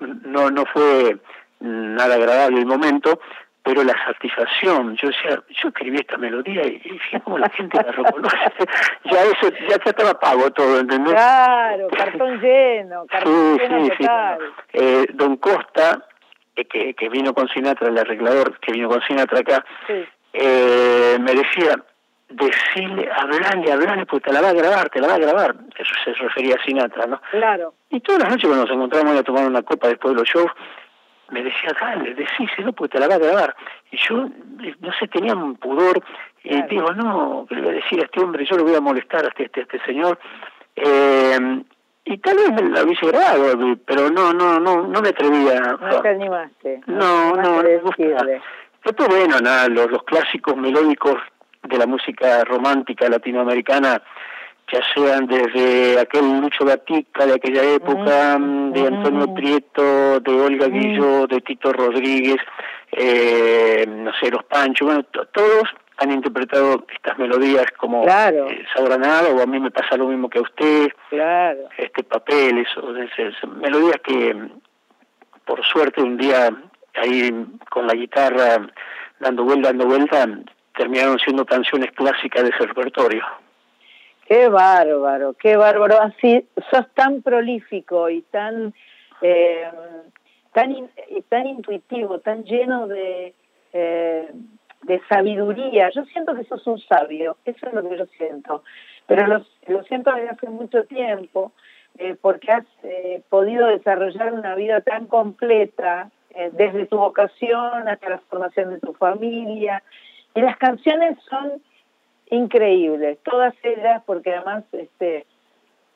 no, no fue nada agradable el momento, pero la satisfacción, yo decía, yo escribí esta melodía y, y fíjate cómo la gente la reconoce, <laughs> ya eso, ya, estaba pago todo, ¿entendés? Claro, cartón lleno, <laughs> cartón lleno total. Eh, Don Costa, eh, que, que vino con Sinatra, el arreglador que vino con Sinatra acá, eh, me decía, decirle, hablarle, hablarle, porque te la va a grabar, te la va a grabar. Eso se refería a Sinatra, ¿no? Claro. Y todas las noches cuando nos encontramos a tomar una copa después de los shows, me decía, dale, decíselo porque te la va a grabar. Y yo, no sé, tenía un pudor, y digo, no, ¿qué le voy a decir a este hombre? Yo lo voy a molestar a este, este, este señor. Eh, y tal vez me la hubiese grabado, pero no, no, no, no me atrevía. No te animaste. No, no, no, Después, bueno, nada, los, los clásicos melódicos de la música romántica latinoamericana, ya sean desde aquel Lucho Gatica de aquella época, mm, de Antonio Prieto, de Olga Guillo, de Tito Rodríguez, eh, no sé, los Panchos, bueno, todos han interpretado estas melodías como claro. eh, o a mí me pasa lo mismo que a usted, claro. este papel, eso, melodías que por suerte un día ahí con la guitarra dando vuelta, dando vuelta, terminaron siendo canciones clásicas de ese repertorio. Qué bárbaro, qué bárbaro. Así sos tan prolífico y tan eh, tan tan intuitivo, tan lleno de eh, de sabiduría. Yo siento que sos un sabio, eso es lo que yo siento. Pero lo, lo siento desde hace mucho tiempo, eh, porque has podido desarrollar una vida tan completa, desde tu vocación hasta la formación de tu familia. Y las canciones son increíbles, todas ellas, porque además, este,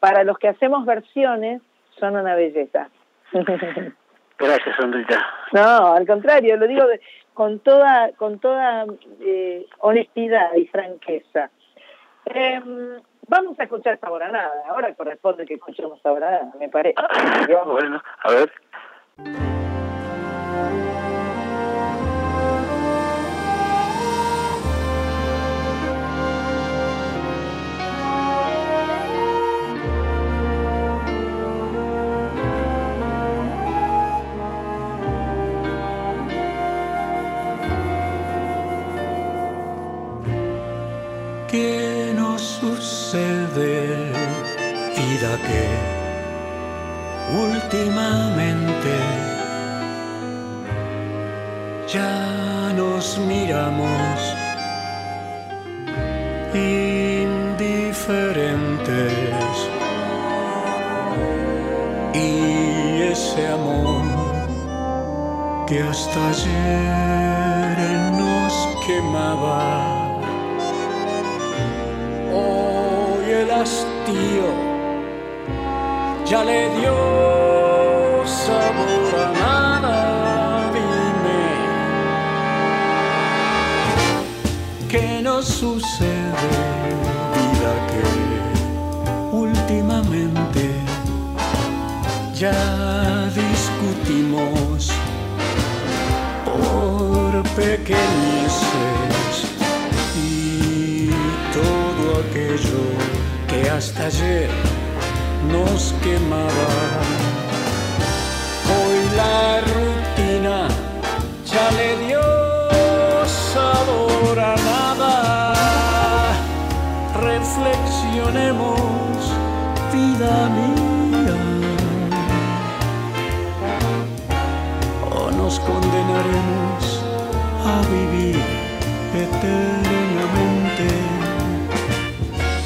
para los que hacemos versiones, son una belleza. <laughs> Gracias, Andrita. No, al contrario, lo digo con toda, con toda eh, honestidad y franqueza. Em, vamos a escuchar Sabor a Nada. Ahora corresponde que escuchemos Sabor a Nada, me parece. <laughs> bueno, a ver. Últimamente ya nos miramos indiferentes. Y ese amor que hasta ayer nos quemaba el hastío ya le dio sucede, vida que últimamente ya discutimos por pequeñeces y todo aquello hasta ayer nos quemaba. Hoy la rutina ya le dio sabor a Reflexionemos, vida mía. O nos condenaremos a vivir eternamente.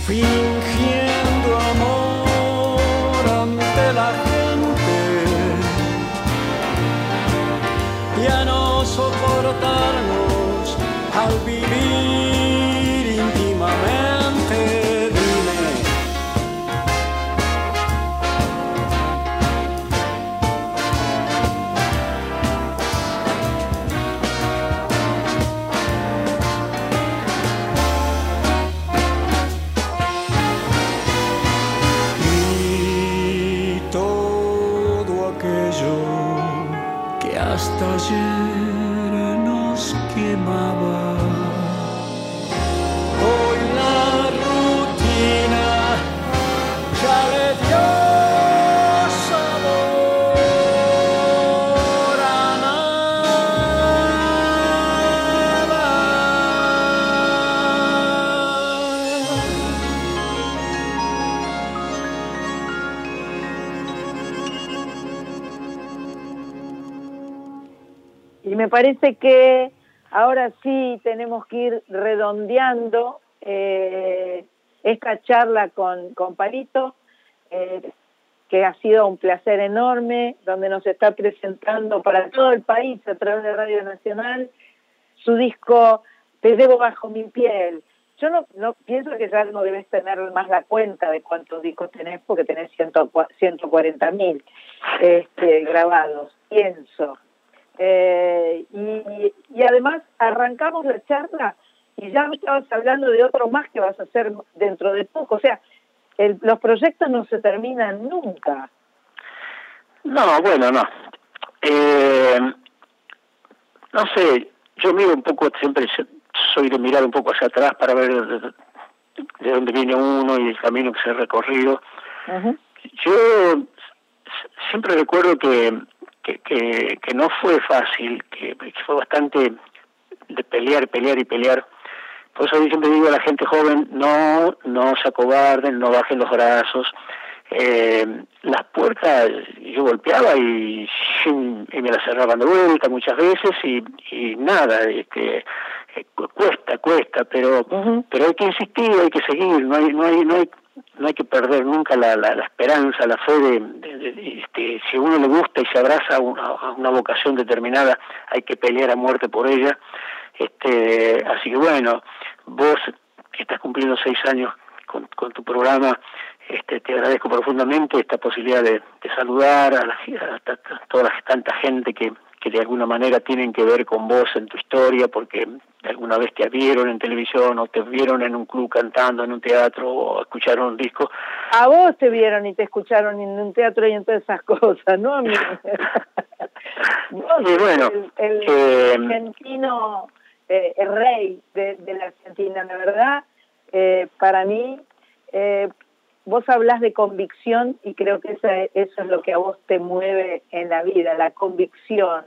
Fin que hasta ayer nos quemaba parece que ahora sí tenemos que ir redondeando eh, esta charla con, con Palito, eh, que ha sido un placer enorme, donde nos está presentando para todo el país a través de Radio Nacional su disco Te debo bajo mi piel. Yo no, no pienso que ya no debes tener más la cuenta de cuántos discos tenés, porque tenés 140 mil este, grabados, pienso. Eh, y, y además arrancamos la charla y ya me estabas hablando de otro más que vas a hacer dentro de poco. O sea, el, los proyectos no se terminan nunca. No, bueno, no. Eh, no sé, yo miro un poco, siempre soy de mirar un poco hacia atrás para ver de, de dónde viene uno y el camino que se ha recorrido. Yo siempre recuerdo que, que, que, que, no fue fácil, que, fue bastante de pelear, pelear y pelear por eso yo siempre digo a la gente joven, no, no se acobarden, no bajen los brazos. Eh, las puertas yo golpeaba y, y, me las cerraban de vuelta muchas veces y, y nada, este, eh, cuesta, cuesta, pero pero hay que insistir, hay que seguir, no hay, no hay, no hay, no hay que perder nunca la, la, la esperanza, la fe de, de, de, este, si uno le gusta y se abraza a una, a una vocación determinada, hay que pelear a muerte por ella. Este, así que bueno, vos que estás cumpliendo seis años con, con tu programa, este, te agradezco profundamente esta posibilidad de, de saludar a, la, toda la, tanta gente que, que de alguna manera tienen que ver con vos en tu historia, porque alguna vez te vieron en televisión o te vieron en un club cantando, en un teatro o escucharon un disco. A vos te vieron y te escucharon en un teatro y en todas esas cosas, ¿no? A mí. <laughs> y bueno, el, el eh, argentino eh, el rey de, de, la Argentina, la verdad, eh, para mí, eh, vos hablas de convicción y creo que esa, eso es lo que a vos te mueve en la vida, la convicción.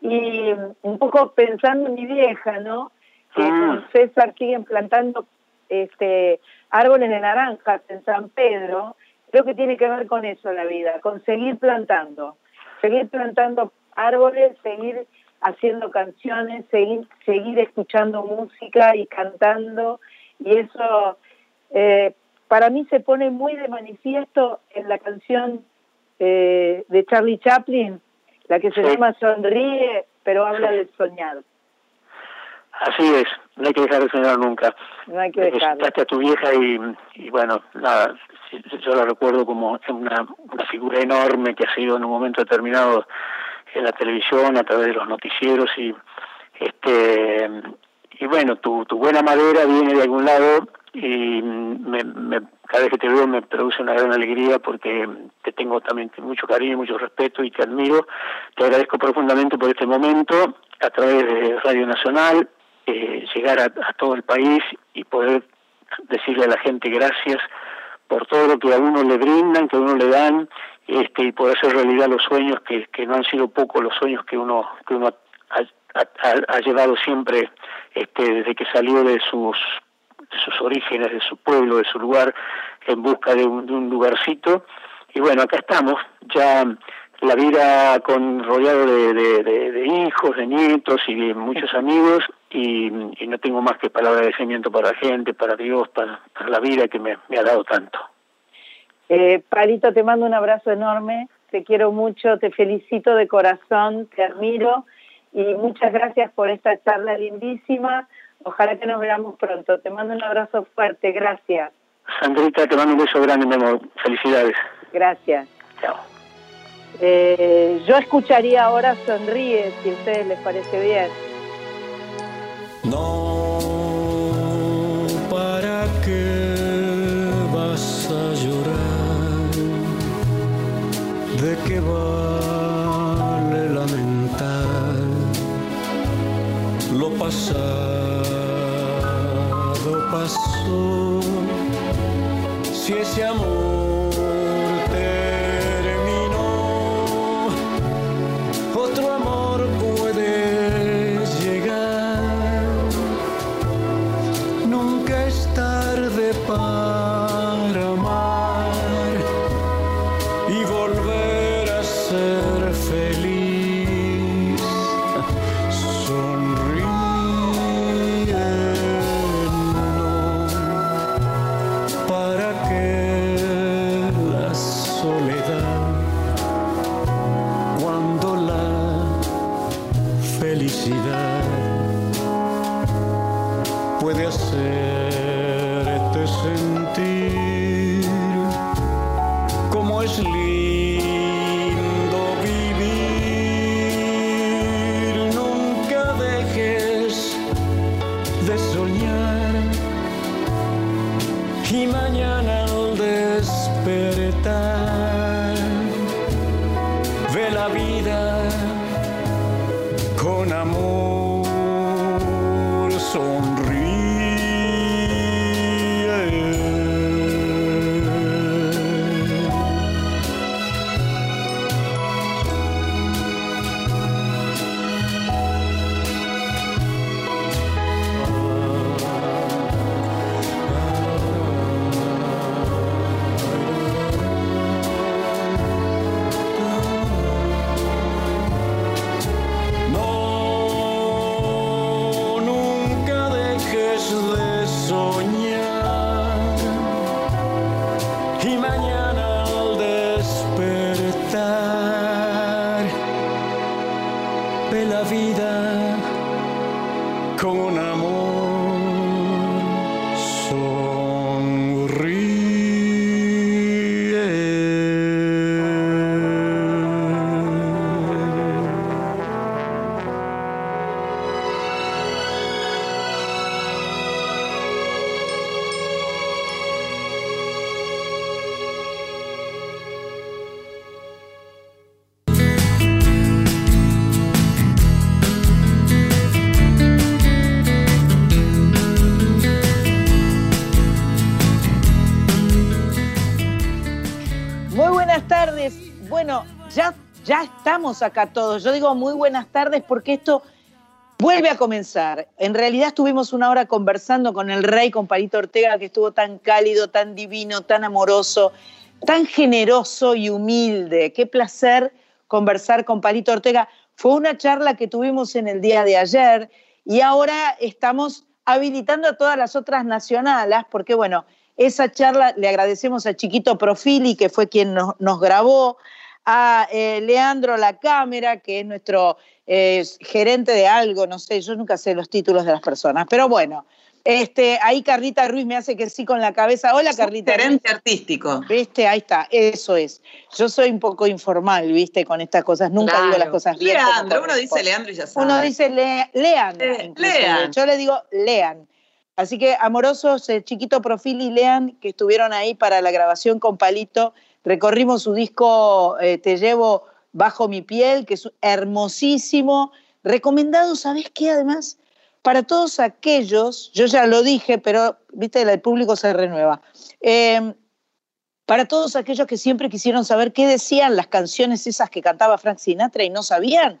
Y un poco pensando en mi vieja, ¿no? Que ah. con César siguen plantando este, árboles de naranjas en San Pedro, creo que tiene que ver con eso la vida, con seguir plantando, seguir plantando árboles, seguir haciendo canciones, seguir, seguir escuchando música y cantando y eso eh, para mí se pone muy de manifiesto en la canción eh, de Charlie Chaplin, la que se sí. llama Sonríe, pero habla del soñado. Así es, no hay que dejar de soñar nunca. No hay que dejar. a tu vieja y, y bueno, nada, yo la recuerdo como una, una figura enorme que ha sido en un momento determinado en la televisión, a través de los noticieros y este y bueno, tu, tu buena madera viene de algún lado y me, me, cada vez que te veo me produce una gran alegría porque te tengo también mucho cariño, mucho respeto y te admiro. Te agradezco profundamente por este momento a través de Radio Nacional, eh, llegar a, a todo el país y poder decirle a la gente gracias por todo lo que a uno le brindan, que a uno le dan este, y poder hacer realidad los sueños que, que no han sido pocos los sueños que uno que uno ha, ha, ha llevado siempre este, desde que salió de sus de sus orígenes, de su pueblo, de su lugar, en busca de un, de un lugarcito. Y bueno, acá estamos, ya la vida con rodeado de, de, de, de hijos, de nietos y de muchos amigos, y, y, no tengo más que palabra de agradecimiento para la gente, para Dios, para, para la vida que me, me ha dado tanto. Eh, Palito, te mando un abrazo enorme, te quiero mucho, te felicito de corazón, te admiro y muchas gracias por esta charla lindísima. Ojalá que nos veamos pronto. Te mando un abrazo fuerte, gracias. Sandrita, te mando un beso grande, mi amor. Felicidades. Gracias. Chao. Eh, yo escucharía ahora Sonríe, si a ustedes les parece bien. No, ¿para qué vas a llorar? ¿De qué vale lamentar lo pasado pasó? Si ese amor acá todos. Yo digo muy buenas tardes porque esto vuelve a comenzar. En realidad estuvimos una hora conversando con el rey, con Palito Ortega, que estuvo tan cálido, tan divino, tan amoroso, tan generoso y humilde. Qué placer conversar con Palito Ortega. Fue una charla que tuvimos en el día de ayer y ahora estamos habilitando a todas las otras nacionales, porque bueno, esa charla le agradecemos a Chiquito Profili, que fue quien nos grabó, a eh, Leandro La Cámara, que es nuestro eh, gerente de algo, no sé, yo nunca sé los títulos de las personas, pero bueno, este, ahí Carlita Ruiz me hace que sí con la cabeza. Hola Carlita. Ruiz. Gerente artístico. ¿Viste? Ahí está, eso es. Yo soy un poco informal, ¿viste? Con estas cosas. Nunca Claro. digo las cosas bien. Leandro, uno dice. Leandro y ya sabe. Uno dice le- lean. Eh, lean. Yo le digo lean. Así que amorosos, eh, chiquito profil y lean, que estuvieron ahí para la grabación con Palito. Recorrimos su disco eh, Te llevo bajo mi piel, que es hermosísimo. Recomendado, ¿sabes qué? Además, para todos aquellos, yo ya lo dije, pero viste, el público se renueva. Eh, para todos aquellos que siempre quisieron saber qué decían las canciones esas que cantaba Frank Sinatra y no sabían,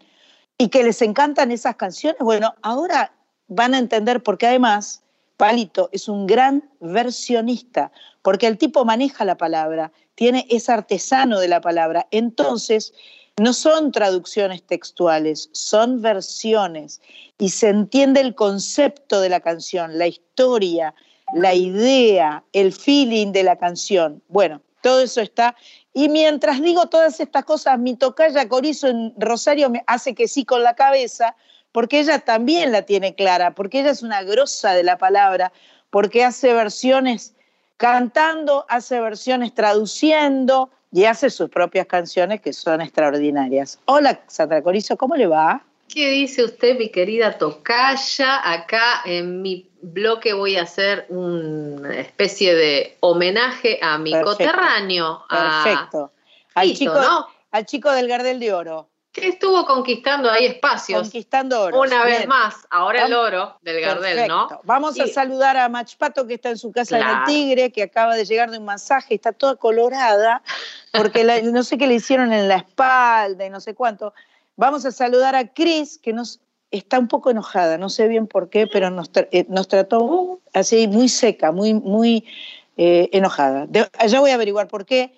y que les encantan esas canciones, bueno, ahora van a entender porque además Palito es un gran versionista, porque el tipo maneja la palabra, tiene, es artesano de la palabra, entonces no son traducciones textuales, son versiones y se entiende el concepto de la canción, la historia, la idea, el feeling de la canción. Bueno, todo eso está. Y mientras digo todas estas cosas, mi tocaya Corizo en Rosario me hace que sí con la cabeza, porque ella también la tiene clara, porque ella es una grosa de la palabra, porque hace versiones cantando, hace versiones traduciendo y hace sus propias canciones que son extraordinarias. Hola, Sandra Corizo, ¿cómo le va? ¿Qué dice usted, mi querida Tocaya? Acá en mi bloque voy a hacer una especie de homenaje a mi Perfecto. coterráneo, a Perfecto. Al Tito, chico, ¿no? al chico del Gardel de Oro, estuvo conquistando ahí espacios. conquistando oro. Una vez más, ahora el oro del Gardel, ¿no? Perfecto. Vamos a saludar a Machpato que está en su casa en el Claro. Tigre, que acaba de llegar de un masaje, está toda colorada, porque la- no sé qué le hicieron en la espalda y no sé cuánto. Vamos a saludar a Cris, que nos está un poco enojada, no sé bien por qué, pero nos, tra- eh, nos trató así muy seca, muy, muy eh, enojada. De- ya voy a averiguar por qué.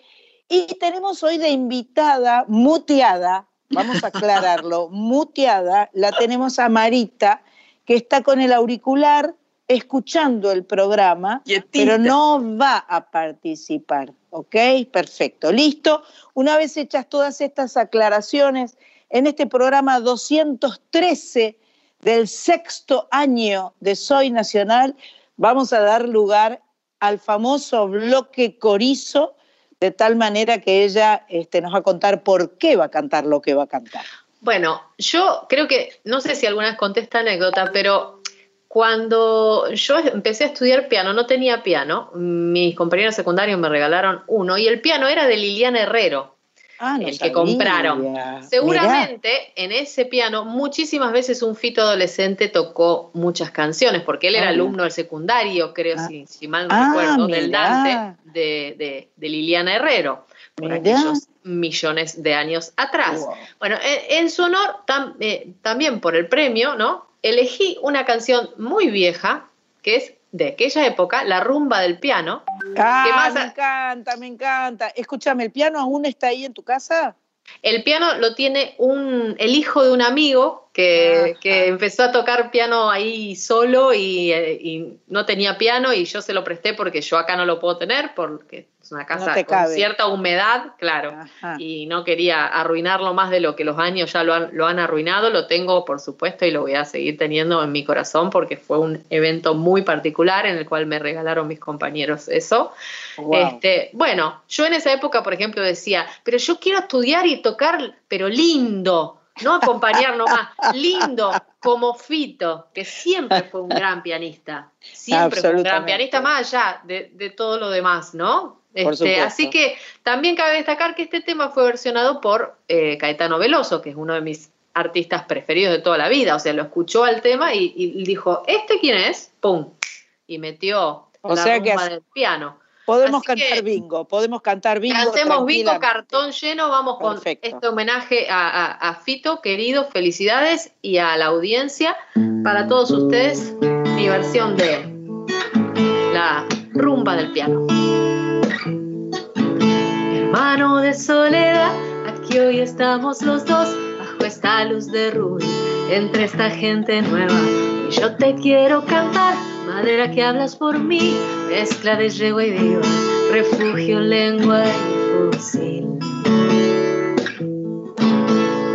Y tenemos hoy de invitada, muteada, vamos a aclararlo, muteada, la tenemos a Marita, que está con el auricular escuchando el programa, Quietita. pero no va a participar. ¿Ok? Perfecto. Listo. Una vez hechas todas estas aclaraciones, en este programa 213 del sexto año de Soy Nacional, vamos a dar lugar al famoso bloque corizo, de tal manera que ella este, nos va a contar por qué va a cantar lo que va a cantar. Bueno, yo creo que, no sé si alguna vez conté esta anécdota, pero cuando yo empecé a estudiar piano, no tenía piano, mis compañeros secundarios me regalaron uno y el piano era de Liliana Herrero. Ah, no el que compraron. Seguramente en ese piano muchísimas veces un fito adolescente tocó muchas canciones, porque él era Ah. alumno del secundario, creo, Ah. si, si mal no recuerdo, del. Dante de, de- de Liliana Herrero, por aquellos millones de años atrás. Wow. Bueno, en, en su honor, tam- eh, también por el premio, ¿no? Elegí una canción muy vieja, que es de aquella época, La rumba del piano. Ah, ¿Qué más? me encanta, me encanta. Escúchame, ¿el piano aún está ahí en tu casa? El piano lo tiene un, el hijo de un amigo que, Ajá. que empezó a tocar piano ahí solo y, eh, y no tenía piano y yo se lo presté porque yo acá no lo puedo tener porque es una casa con cierta humedad, claro. Ajá. Y no quería arruinarlo más de lo que los años ya lo han, lo han arruinado. Lo tengo, por supuesto, y lo voy a seguir teniendo en mi corazón porque fue un evento muy particular en el cual me regalaron mis compañeros eso. Wow. Este, bueno, yo en esa época, por ejemplo, decía, pero yo quiero estudiar y tocar, pero lindo, no acompañar nomás, lindo, como Fito, que siempre fue un gran pianista, siempre fue un gran pianista, más allá de, de todo lo demás, ¿no? Este, así que también cabe destacar que este tema fue versionado por eh, Caetano Veloso, que es uno de mis artistas preferidos de toda la vida, o sea, lo escuchó al tema y, y dijo, ¿este quién es? ¡Pum! Y metió O la sea que del piano. Podemos así cantar bingo, podemos cantar bingo. Cantemos bingo, cartón lleno, vamos con Perfecto. este homenaje a, a- a Fito, querido, felicidades y a la audiencia. Para todos ustedes, mi versión de la rumba del piano. Hermano de soledad, aquí hoy estamos los dos, bajo esta luz de rubí, entre esta gente nueva. Y yo te quiero cantar, madera que hablas por mí, mezcla de yegua y viva, refugio, lengua y fusil.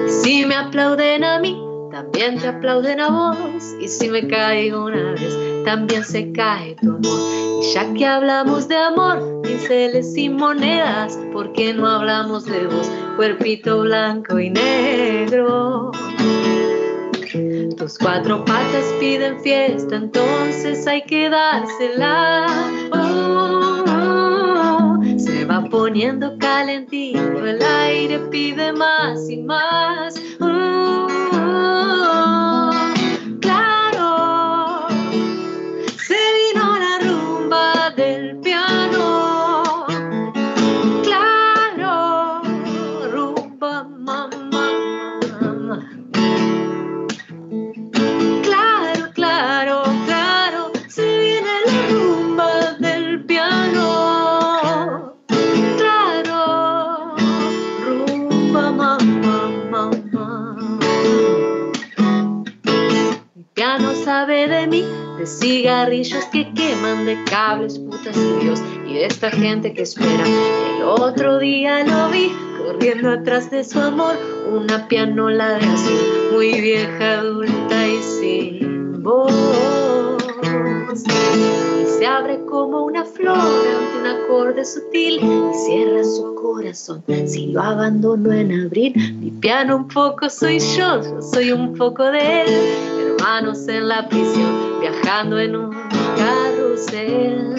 Si me aplauden a mí, también te aplauden a vos. Y si me caigo una vez, también se cae tu amor. Y ya que hablamos de amor, pinceles y monedas, ¿por qué no hablamos de vos, cuerpito blanco y negro? Tus cuatro patas piden fiesta, entonces hay que dársela. Se va poniendo calentito, el aire pide más y más. Sabe de mí, de cigarrillos que queman, de cables, putas y Dios, y de esta gente que espera. El otro día lo vi corriendo atrás de su amor, una pianola de azul, muy vieja, adulta y sin voz. Y se abre como una flor ante un acorde sutil y cierra su corazón. Si lo abandono en abril, mi piano un poco soy yo, yo soy un poco de él. Hermanos en la prisión, viajando en un carrusel.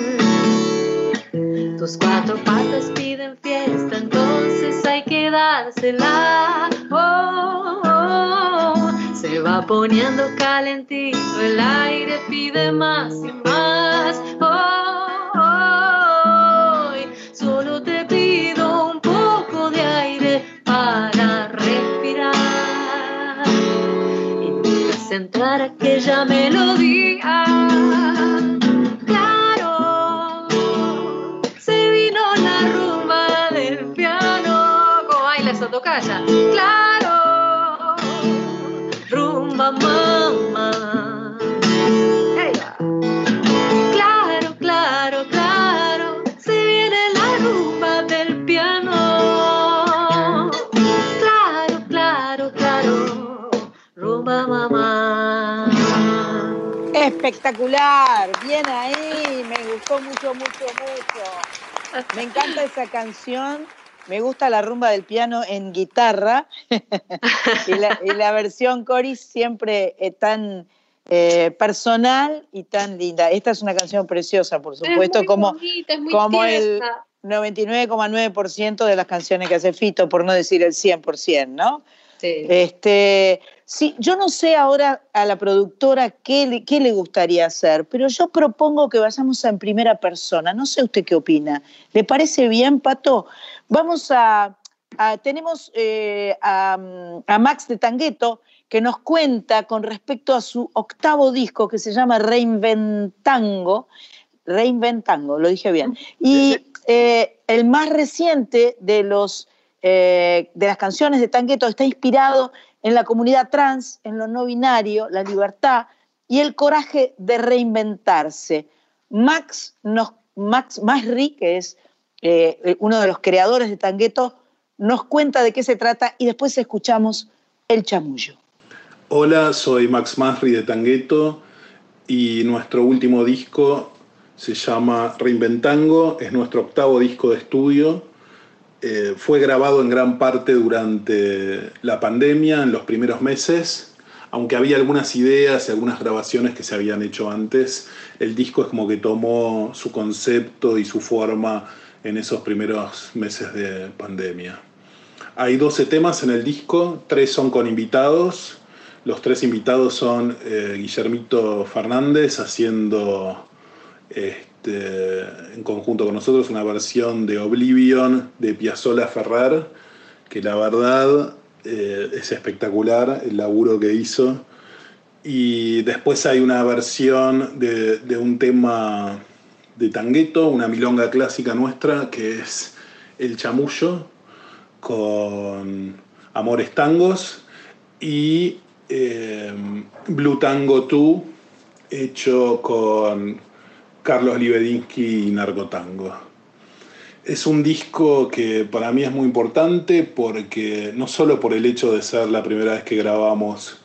Tus cuatro patas piden fiesta, entonces hay que dársela. Oh, oh, oh. Se va poniendo calentito, el aire pide más y más. Oh, entrar aquella melodía. Claro, se vino la rumba del piano. ¿Cómo baila esa tocaya? Claro, rumba mamá. Espectacular. Bien ahí, me gustó mucho, mucho, mucho. Me encanta esa canción. Me gusta la rumba del piano en guitarra <laughs> y, la, versión Coris siempre es tan eh, personal y tan linda. Esta es una canción preciosa, por supuesto, como, como el 99,9% de las canciones que hace Fito, por no decir el 100%, ¿no? Sí. Este, sí, yo no sé ahora a la productora qué le, qué le gustaría hacer, pero yo propongo que vayamos en primera persona. No sé usted qué opina. ¿Le parece bien, Pato? Vamos a, tenemos eh, a, Max de Tangueto que nos cuenta con respecto a su octavo disco que se llama Reinventango. Reinventango, lo dije bien. Y eh, el más reciente de, los, eh, de las canciones de Tangueto está inspirado en la comunidad trans, en lo no binario, la libertad y el coraje de reinventarse. Max, nos, Max Masri, que es eh, uno de los creadores de Tangueto, nos cuenta de qué se trata y después escuchamos El Chamullo. Hola, soy Max Masri de Tangueto y nuestro último disco se llama Reinventango, es nuestro octavo disco de estudio. Eh, fue grabado en gran parte durante la pandemia, en los primeros meses, aunque había algunas ideas y algunas grabaciones que se habían hecho antes, el disco es como que tomó su concepto y su forma en esos primeros meses de pandemia. Hay 12 temas en el disco, tres son con invitados. Los tres invitados son eh, Guillermito Fernández haciendo este, en conjunto con nosotros una versión de Oblivion de Piazzolla Ferrer, que la verdad eh, es espectacular el laburo que hizo. Y después hay una versión de, de un tema de tangueto, una milonga clásica nuestra que es El Chamullo con Amores Tangos y eh, Blue Tango 2 hecho con Carlos Libedinsky y Narcotango. Es un disco que para mí es muy importante porque no solo por el hecho de ser la primera vez que grabamos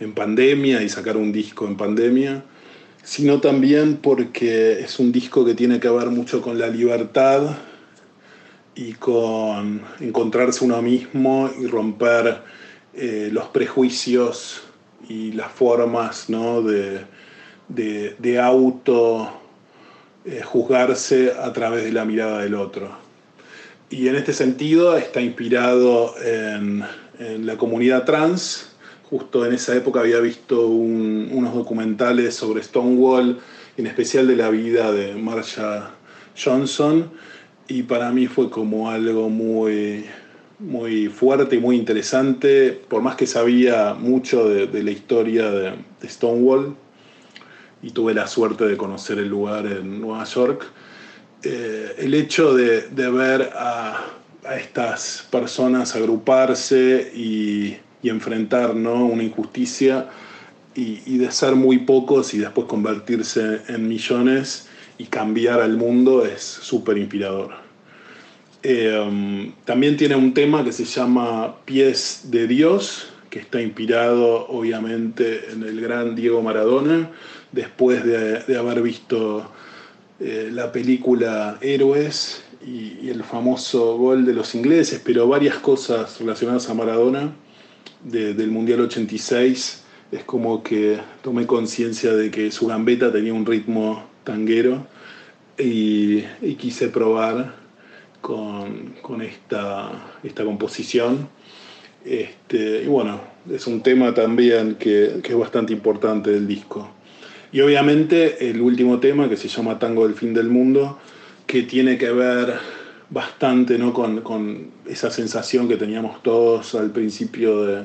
en pandemia y sacar un disco en pandemia, sino también porque es un disco que tiene que ver mucho con la libertad y con encontrarse uno mismo y romper eh, los prejuicios y las formas de, auto eh, juzgarse a través de la mirada del otro. Y en este sentido está inspirado en la comunidad trans, justo en esa época había visto unos documentales sobre Stonewall, en especial de la vida de Marsha Johnson, y para mí fue como algo muy, muy fuerte y muy interesante, por más que sabía mucho de, la historia de, Stonewall, y tuve la suerte de conocer el lugar en Nueva York, eh, el hecho de, ver a, estas personas agruparse y enfrentar ¿no? una injusticia y, de ser muy pocos y después convertirse en millones y cambiar al mundo es súper inspirador. Eh, también tiene un tema que se llama Pies de Dios, que está inspirado obviamente en el gran Diego Maradona, después de, haber visto eh, la película Héroes y, y, el famoso gol de los ingleses, pero varias cosas relacionadas a Maradona del Mundial 86 es como que tomé conciencia de que su gambeta tenía un ritmo tanguero y, quise probar con, esta, esta, composición. Este, y bueno, es un tema también que, es bastante importante del disco. Y obviamente el último tema que se llama Tango del Fin del Mundo, que tiene que ver bastante ¿no? con, con, esa sensación que teníamos todos al principio de,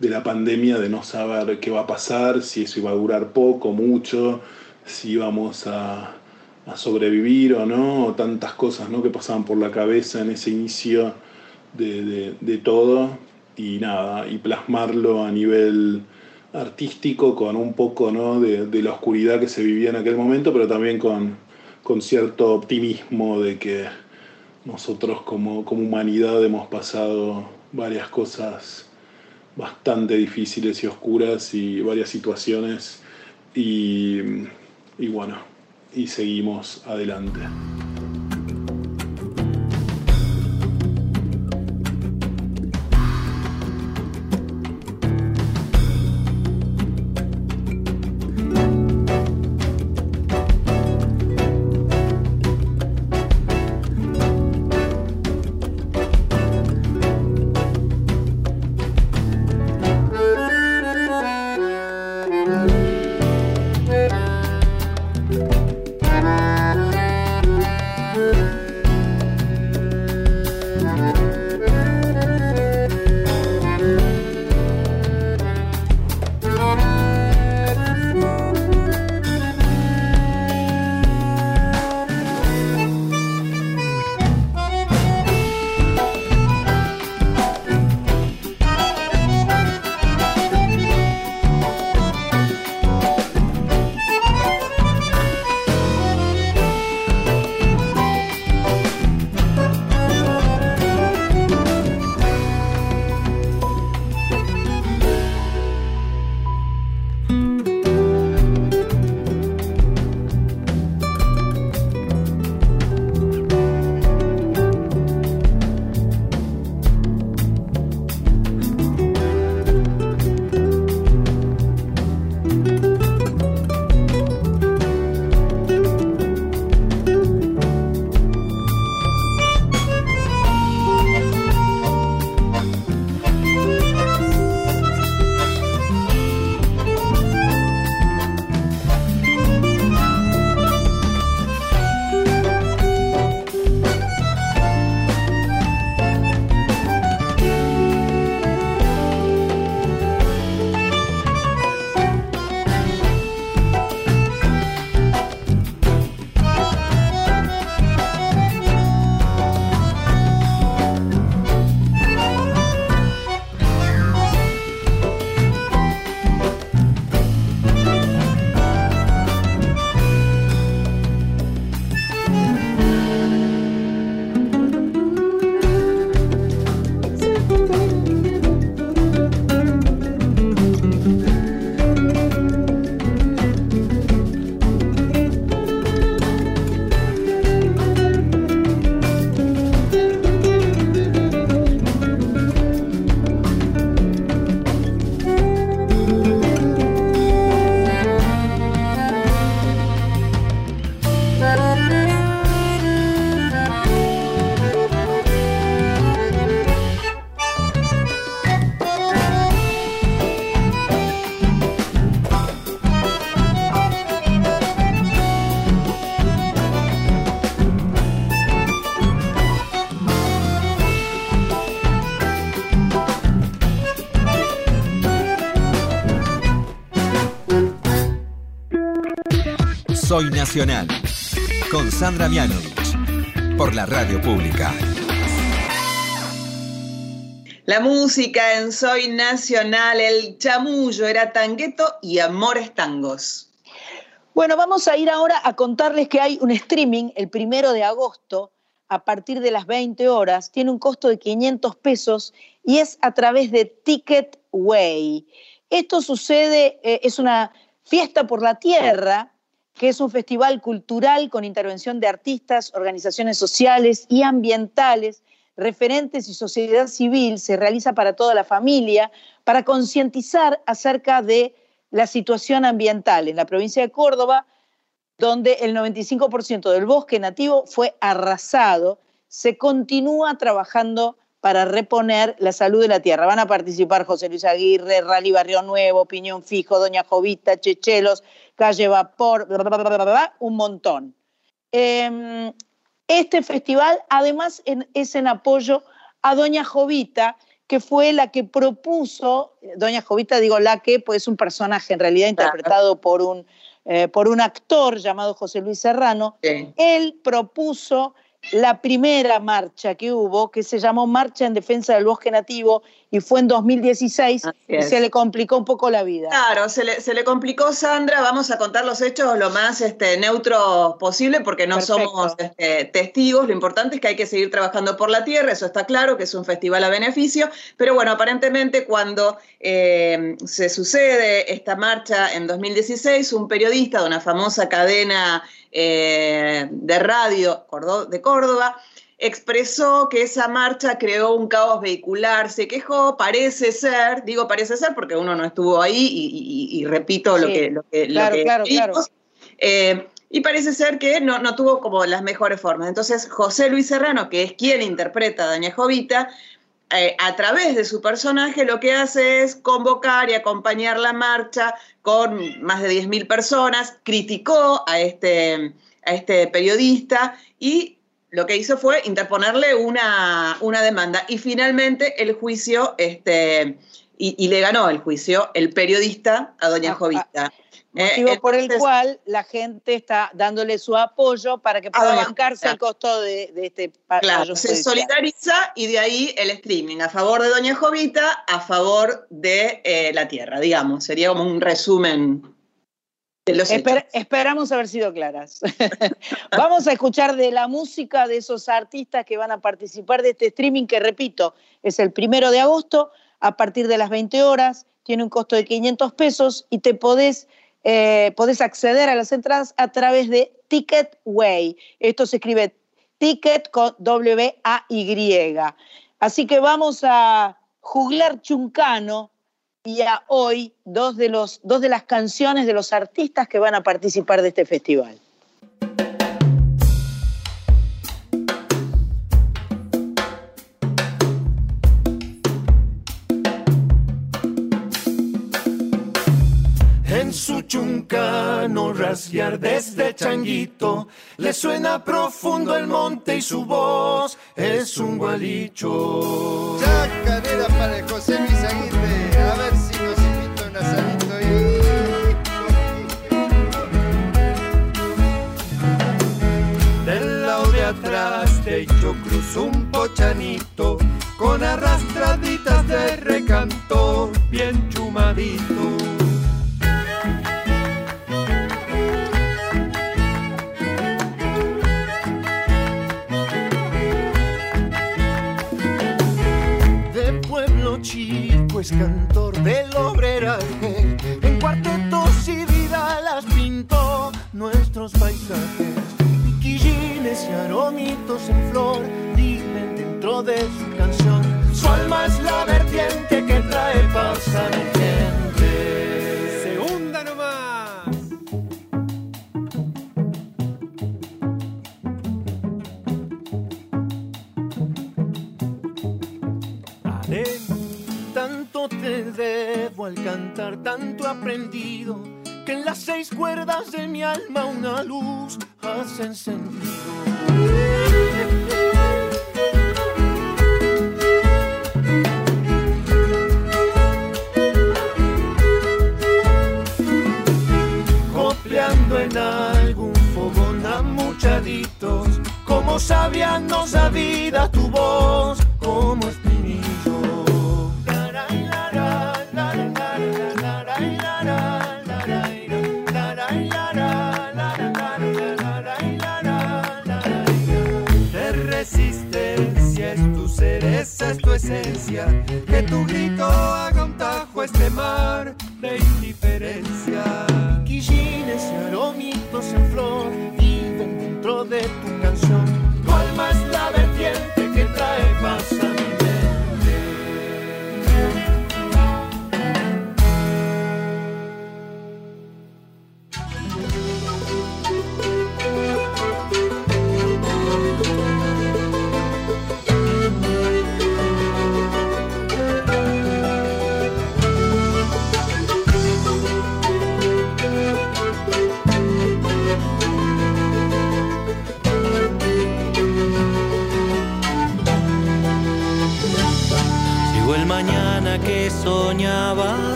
de, la pandemia de no saber qué va a pasar, si eso iba a durar poco, mucho, si íbamos a, a sobrevivir o no, o tantas cosas ¿no? que pasaban por la cabeza en ese inicio de, de, de todo y nada, y plasmarlo a nivel artístico con un poco ¿no? de, de, la oscuridad que se vivía en aquel momento, pero también con, con cierto optimismo de que nosotros como, como humanidad hemos pasado varias cosas bastante difíciles y oscuras y varias situaciones y, y bueno, y seguimos adelante. Bye. Soy Nacional, con Sandra Mianovich, por la radio pública. La música en Soy Nacional, el chamullo era tangueto y amores tangos. Bueno, vamos a ir ahora a contarles que hay un streaming el primero de agosto a partir de las 20 horas. Tiene un costo de 500 pesos y es a través de Ticketway. Esto sucede, eh, es una fiesta por la tierra que es un festival cultural con intervención de artistas, organizaciones sociales y ambientales, referentes y sociedad civil, se realiza para toda la familia, para concientizar acerca de la situación ambiental. En la provincia de Córdoba, donde el 95% del bosque nativo fue arrasado, se continúa trabajando para reponer la salud de la tierra. Van a participar José Luis Aguirre, Rally Barrio Nuevo, Piñón Fijo, Doña Jovita, Chechelos, Calle Vapor, un montón. Em, este festival además es en apoyo a Doña Jovita, que fue la que propuso, Doña Jovita digo la que, pues es un personaje en realidad interpretado por un, eh, por un actor llamado José Luis Serrano, él propuso la primera marcha que hubo, que se llamó Marcha en Defensa del Bosque Nativo, y fue en 2016, y se le complicó un poco la vida. Claro, se le, complicó, Sandra. Vamos a contar los hechos lo más este, neutros posible, porque no somos este, testigos. Lo importante es que hay que seguir trabajando por la tierra, eso está claro, que es un festival a beneficio. Pero bueno, aparentemente cuando eh, se sucede esta marcha en 2016, un periodista de una famosa cadena eh, de radio de Córdoba, expresó que esa marcha creó un caos vehicular, se quejó, parece ser, digo parece ser porque uno no estuvo ahí y, repito lo que, lo que, claro, claro, eh, y parece ser que no, no, tuvo como las mejores formas. Entonces, José Luis Serrano, que es quien interpreta a Doña Jovita, eh, a través de su personaje lo que hace es convocar y acompañar la marcha con más de 10.000 personas, criticó a este, a este periodista y lo que hizo fue interponerle una, una demanda. Y finalmente el juicio, este, y, le ganó el juicio el periodista a doña ah, Jovita. Motivo eh, por el cual la gente está dándole su apoyo para que pueda bancarse el costo de, este Claro, se solidariza y de ahí el streaming a favor de Doña Jovita, a favor de eh, la tierra, digamos. Sería como un resumen de los Esperamos haber sido claras. <laughs> Vamos a escuchar de la música de esos artistas que van a participar de este streaming, que repito, es el primero de agosto, a partir de las 20 horas, tiene un costo de 500 pesos y te podés eh, podés acceder a las entradas a través de Ticketway. Esto se escribe Ticket con W-A-Y. Así que vamos a juglar Chuncano y a hoy dos de, los, dos de las canciones de los artistas que van a participar de este festival. Su chuncano rasguear desde changuito. Le suena profundo el monte y su voz es un gualicho. Chacarera para el José Luis Aguirre, a ver si nos invita un asadito ahí. Del lado de atrás de yo cruzo un pochanito con arrastraditas de recanto bien chumadito. Es cantor del obreraje. En cuartetos y vida las pintó nuestros paisajes. Quillines y aromitos en flor viven dentro de su canción. Su alma es la vertiente cuerdas de mi alma una luz has encendido. En algún fogón a muchaditos, como sabían no sabida tu que tu grito haga un tajo este mar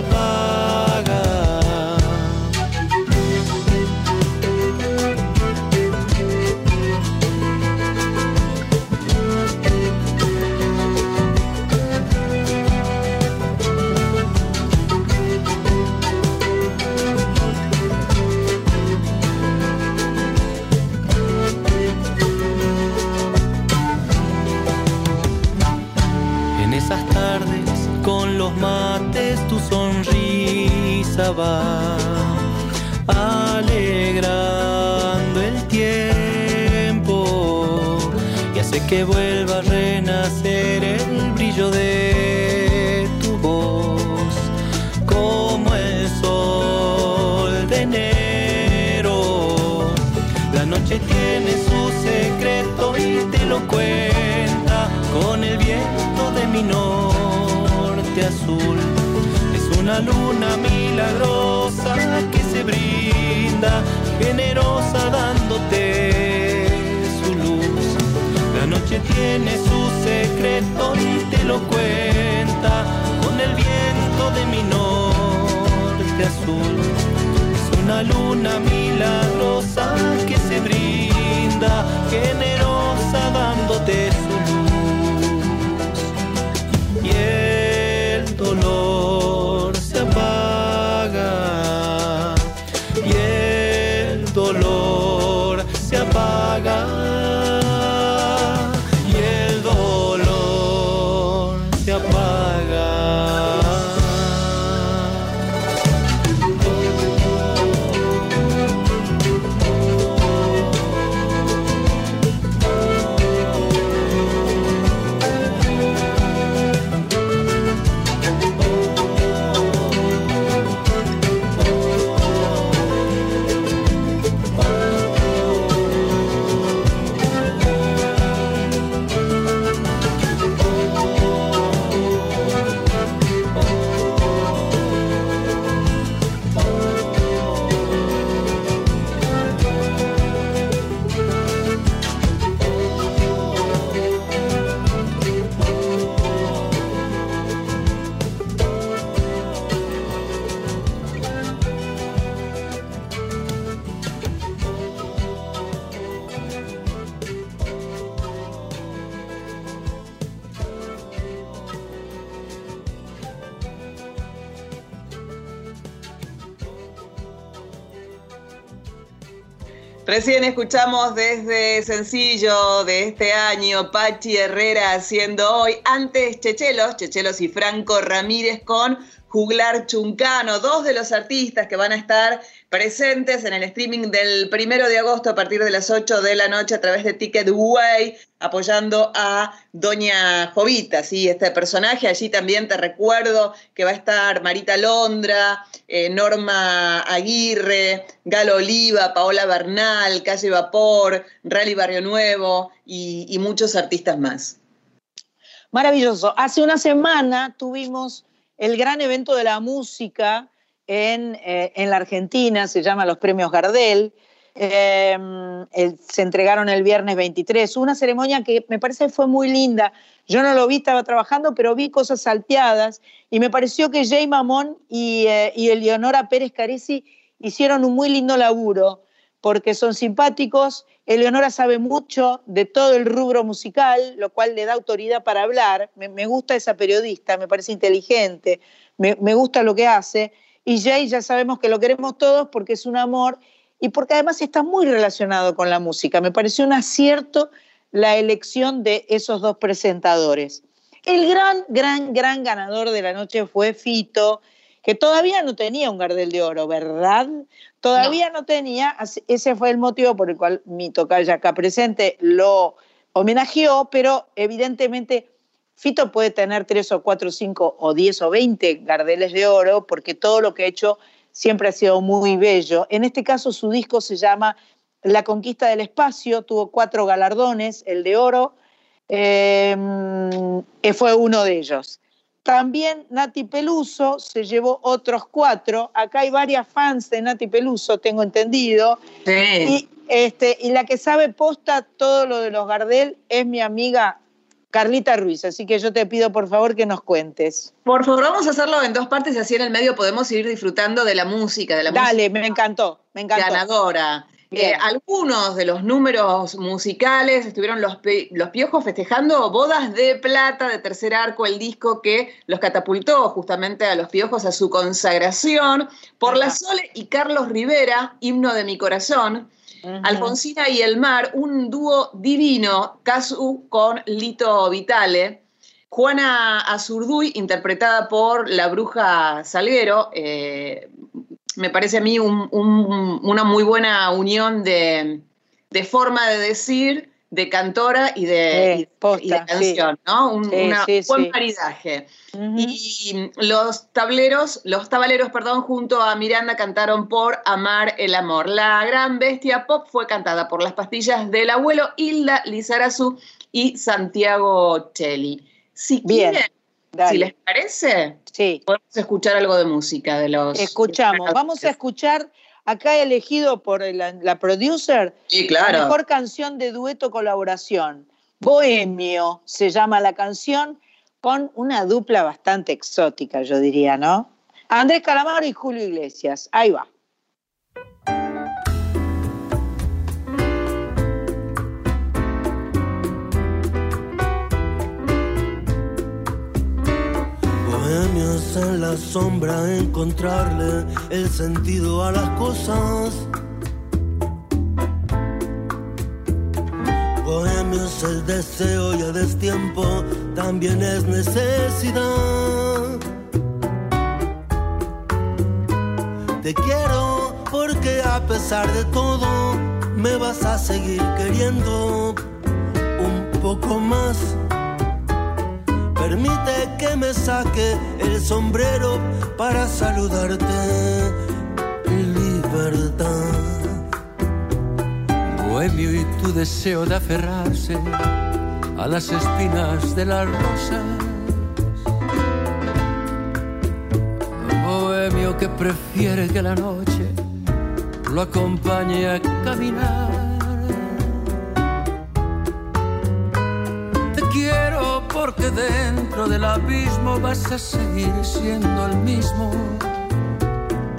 acabar. Que vuelva a renacer el brillo de tu voz como el sol de enero. La noche tiene su secreto y te lo cuenta con el viento de mi norte azul. Es una luna milagrosa que se brinda, tiene su secreto y te lo cuenta con el viento de mi norte azul. Es una luna milagrosa que se brinda, generosa Recién escuchamos desde sencillo de este año Pachi Herrera haciendo hoy, antes Chechelos, Chechelos y Franco Ramírez con Juglar Chuncano, dos de los artistas que van a estar presentes en el streaming del primero de agosto a partir de las 8 de la noche a través de Ticketway, apoyando a Doña Jovita, ¿sí? este personaje. Allí también te recuerdo que va a estar Marita Londra, eh, Norma Aguirre, Galo Oliva, Paola Bernal, Calle Vapor, Rally Barrio Nuevo y, y muchos artistas más. Maravilloso. Hace una semana tuvimos el gran evento de la música en, eh, en la Argentina, se llama los Premios Gardel. El- se entregaron el viernes 23, una ceremonia que me parece fue muy linda. Yo no lo vi, estaba trabajando, pero vi cosas salteadas y me pareció que Jay Mamón y, eh, y Eleonora Pérez Caresi hicieron un muy lindo laburo porque son simpáticos. Eleonora sabe mucho de todo el rubro musical, lo cual le da autoridad para hablar. Me, gusta esa periodista, me parece inteligente, me, me gusta lo que hace. Y Jay ya sabemos que lo queremos todos porque es un amor y porque además está muy relacionado con la música. Me pareció un acierto la elección de esos dos presentadores. El gran, gran, gran ganador de la noche fue Fito, que todavía no tenía un Gardel de Oro, ¿verdad? Todavía no, tenía, ese fue el motivo por el cual mi tocaya acá presente lo homenajeó, pero evidentemente Fito puede tener tres o cuatro, cinco o diez o veinte Gardeles de oro, porque todo lo que ha hecho siempre ha sido muy bello. En este caso, su disco se llama La conquista del espacio, tuvo cuatro galardones, el de oro eh, fue uno de ellos. También Nati Peluso se llevó otros cuatro. Acá hay varias fans de Nati Peluso, tengo entendido. Y, este, y la que sabe posta todo lo de los Gardel es mi amiga Carlita Ruiz, así que yo te pido por favor que nos cuentes. Por favor, vamos a hacerlo en dos partes y así en el medio podemos ir disfrutando de la música, de la Dale, me encantó, me encantó. Ganadora. Eh, algunos de los números musicales estuvieron los, los Piojos festejando Bodas de Plata de Tercer Arco, el disco que los catapultó justamente a los Piojos a su consagración. Por la Sole y Carlos Rivera, Himno de mi Corazón. Alfonsina y el Mar, un dúo divino, Casu con Lito Vitale. Juana Azurduy, interpretada por la bruja Salguero, eh, me parece a mí una muy buena unión de, forma de decir, de cantora y de, canción, ¿no? Un buen maridaje. Y los tableros, los tabaleros, perdón, junto a Miranda cantaron por Amar el Amor. La gran bestia pop fue cantada por las pastillas del abuelo Hilda Lizarazu y Santiago Cheli. Si Bien. Si les parece, sí. podemos escuchar algo de música de los. Escuchamos. Vamos a escuchar. Acá elegido por la, producer la mejor canción de dueto colaboración. Bohemio se llama la canción, con una dupla bastante exótica, yo diría, ¿no? Andrés Calamaro y Julio Iglesias. Ahí va. En la sombra encontrarle el sentido a las cosas. Bohemio es el deseo y a destiempo también es necesidad. Te quiero porque a pesar de todo me vas a seguir queriendo un poco más Permite que me saque el sombrero para saludarte. Libertad. Bohemio y tu deseo de aferrarse a las espinas de las rosas. Bohemio que prefiere que la noche lo acompañe a caminar porque dentro del abismo vas a seguir siendo el mismo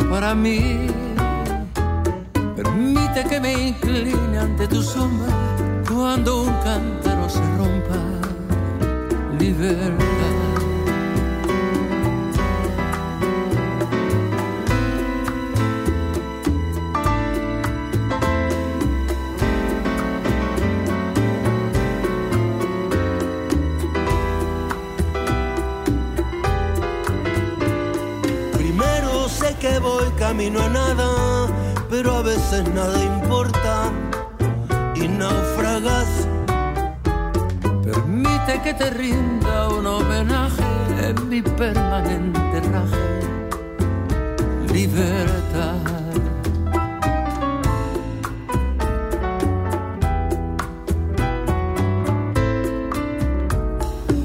para mí. Permite que me incline ante tu sombra cuando un cántaro se rompa. Libertad. Camino a nada, pero a veces nada importa y naufragas. Permite que te rinda un homenaje en mi permanente raje. Libertad.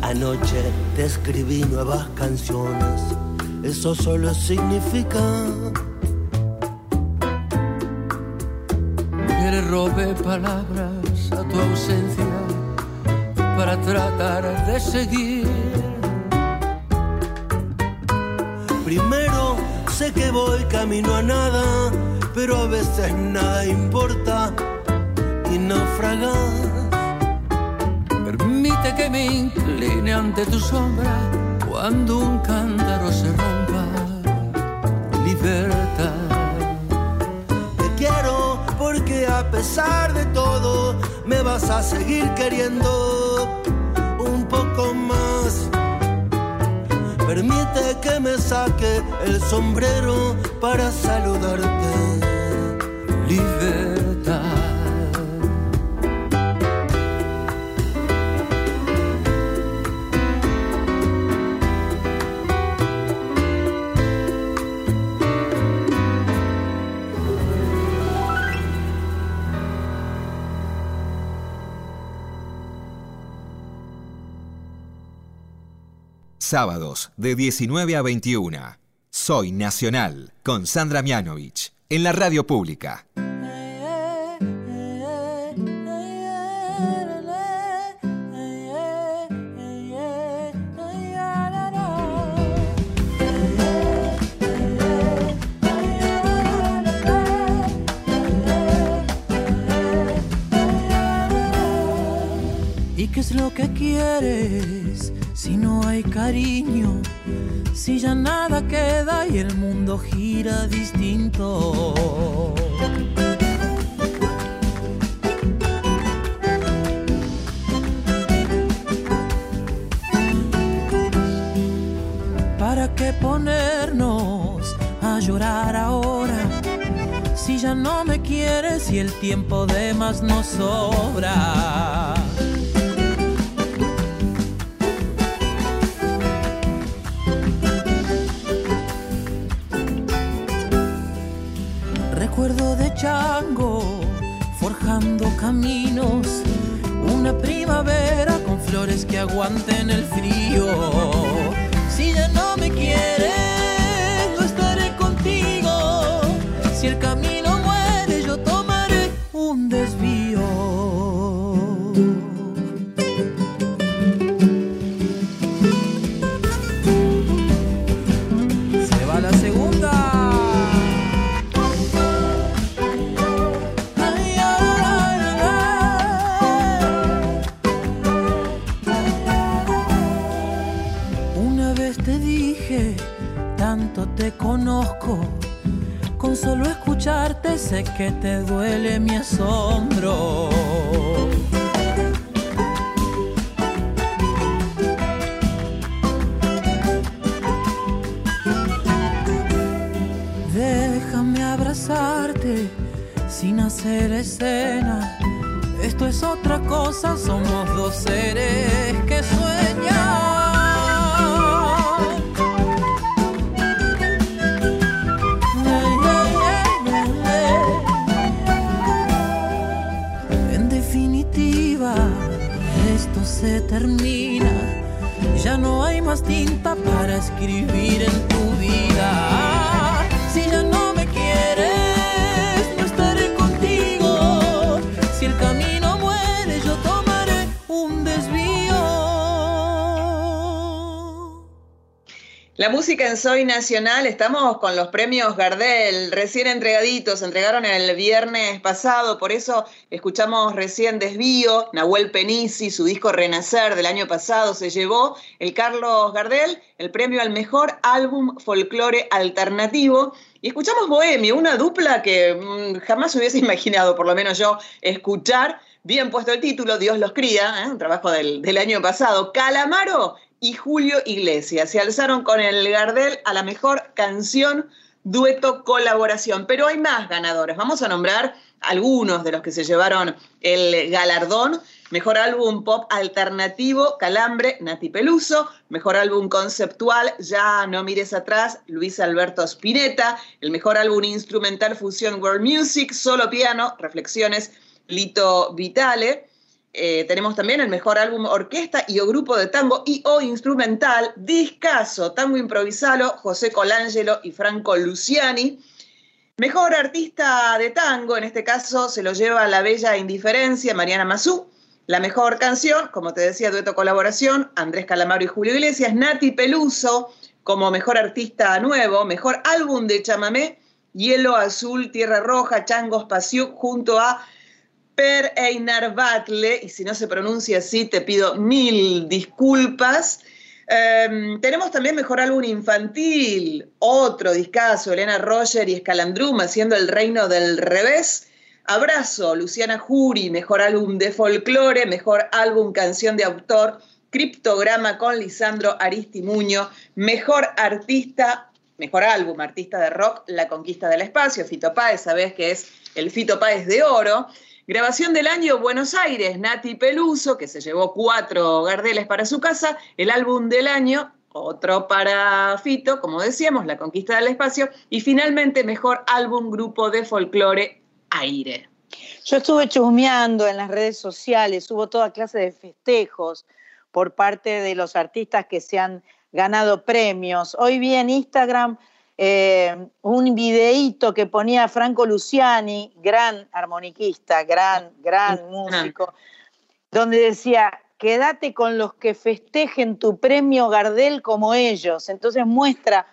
Anoche te escribí nuevas canciones, eso solo significa el sombrero para saludarte, libertad. Sábados de 19 a 21. Soy Nacional con Sandra Mianovich en la radio pública. ¿Y qué es lo que quieres si no hay cariño? Si ya el mundo gira distinto. ¿Para qué ponernos a llorar ahora? Si ya no me quieres y el tiempo de más nos sobra. Forjando caminos, una primavera con flores que aguanten el frío. Si ya no me quieres, abrazarte sin hacer escena. Esto es otra cosa, somos dos seres que sueñan. Se termina. Ya no hay más tinta para escribir en tu vida. La música en Soy Nacional, estamos con los premios Gardel, recién entregaditos, se entregaron el viernes pasado, por eso escuchamos recién Desvío, Nahuel Penisi, su disco Renacer del año pasado, se llevó el Carlos Gardel, el premio al mejor álbum folclore alternativo, y escuchamos Bohemio, una dupla que mm, jamás hubiese <laughs> imaginado, por lo menos yo, escuchar. Bien puesto el título, Dios los cría, ¿eh? un trabajo del, del año pasado. Calamaro y Julio Iglesias se alzaron con el Gardel a la mejor canción, dueto, colaboración. Pero hay más ganadores. Vamos a nombrar algunos de los que se llevaron el galardón. Mejor álbum pop alternativo, Calambre, Nati Peluso. Mejor álbum conceptual, Ya no mires atrás, Luis Alberto Spinetta. El mejor álbum instrumental, Fusión World Music, Solo Piano, Reflexiones, Lito Vitale. Eh, tenemos también el mejor álbum orquesta y o grupo de tango y o instrumental, Discaso, tango improvisalo, José Colangelo y Franco Luciani. Mejor artista de tango, en este caso se lo lleva la bella indiferencia, Mariana Mazú. La mejor canción, como te decía, dueto colaboración, Andrés Calamaro y Julio Iglesias, Nati Peluso como mejor artista nuevo, mejor álbum de chamamé, Hielo Azul, Tierra Roja, Changos Pasiuk, junto a Per Einar Batle, y si no se pronuncia así, te pido mil disculpas. Eh, tenemos también mejor álbum infantil, otro discazo, Elena Roger y Escalandrum haciendo El Reino del Revés. Abrazo, Luciana Jury, mejor álbum de folclore, mejor álbum canción de autor, Criptograma con Lisandro Aristimuño, mejor artista, mejor álbum artista de rock, La Conquista del Espacio, Fito Páez, sabés que es el Fito Páez de Oro. Grabación del año Buenos Aires, Nati Peluso, que se llevó cuatro gardeles para su casa. El álbum del año, otro para Fito, como decíamos, La Conquista del Espacio. Y finalmente, mejor álbum grupo de folclore, Aire. Yo estuve chusmeando en las redes sociales, hubo toda clase de festejos por parte de los artistas que se han ganado premios. Hoy vi en Instagram eh, un videíto que ponía Franco Luciani, gran armoniquista, gran, gran músico, donde decía, quédate con los que festejen tu premio Gardel como ellos. Entonces muestra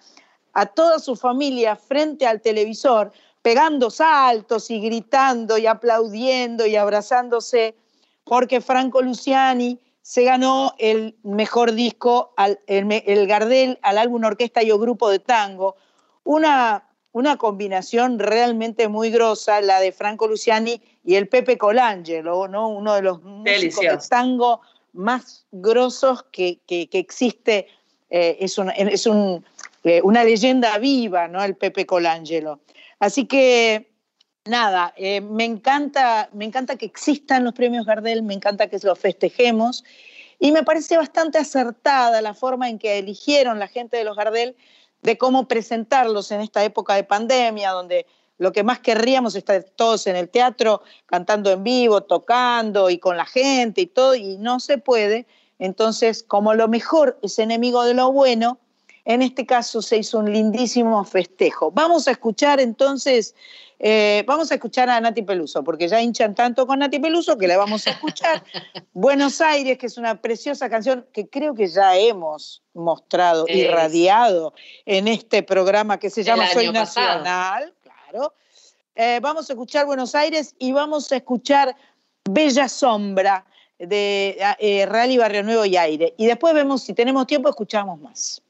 a toda su familia frente al televisor, pegando saltos y gritando y aplaudiendo y abrazándose, porque Franco Luciani se ganó el mejor disco, el, Gardel al álbum Orquesta y o Grupo de Tango. Una, una combinación realmente muy grosa, la de Franco Luciani y el Pepe Colangelo, ¿no? uno de los músicos de tango más grosos que, existe. Eh, es, es eh, una leyenda viva, ¿no? El Pepe Colangelo. Así que nada, eh, me, encanta, me encanta que existan los premios Gardel, me encanta que los festejemos y me parece bastante acertada la forma en que eligieron la gente de los Gardel de cómo presentarlos en esta época de pandemia, donde lo que más querríamos es estar todos en el teatro cantando en vivo, tocando y con la gente y todo, y no se puede. Entonces, como lo mejor es enemigo de lo bueno, en este caso se hizo un lindísimo festejo. Vamos a escuchar entonces eh, vamos a escuchar a Nati Peluso, porque ya hinchan tanto con Nati Peluso que la vamos a escuchar. <laughs> Buenos Aires, que es una preciosa canción que creo que ya hemos mostrado, y irradiado en este programa que se llama Soy Nacional, claro. Eh, vamos a escuchar Buenos Aires y vamos a escuchar Bella Sombra de eh, Real y Barrio Nuevo y Aire. Y después vemos, si tenemos tiempo, escuchamos más.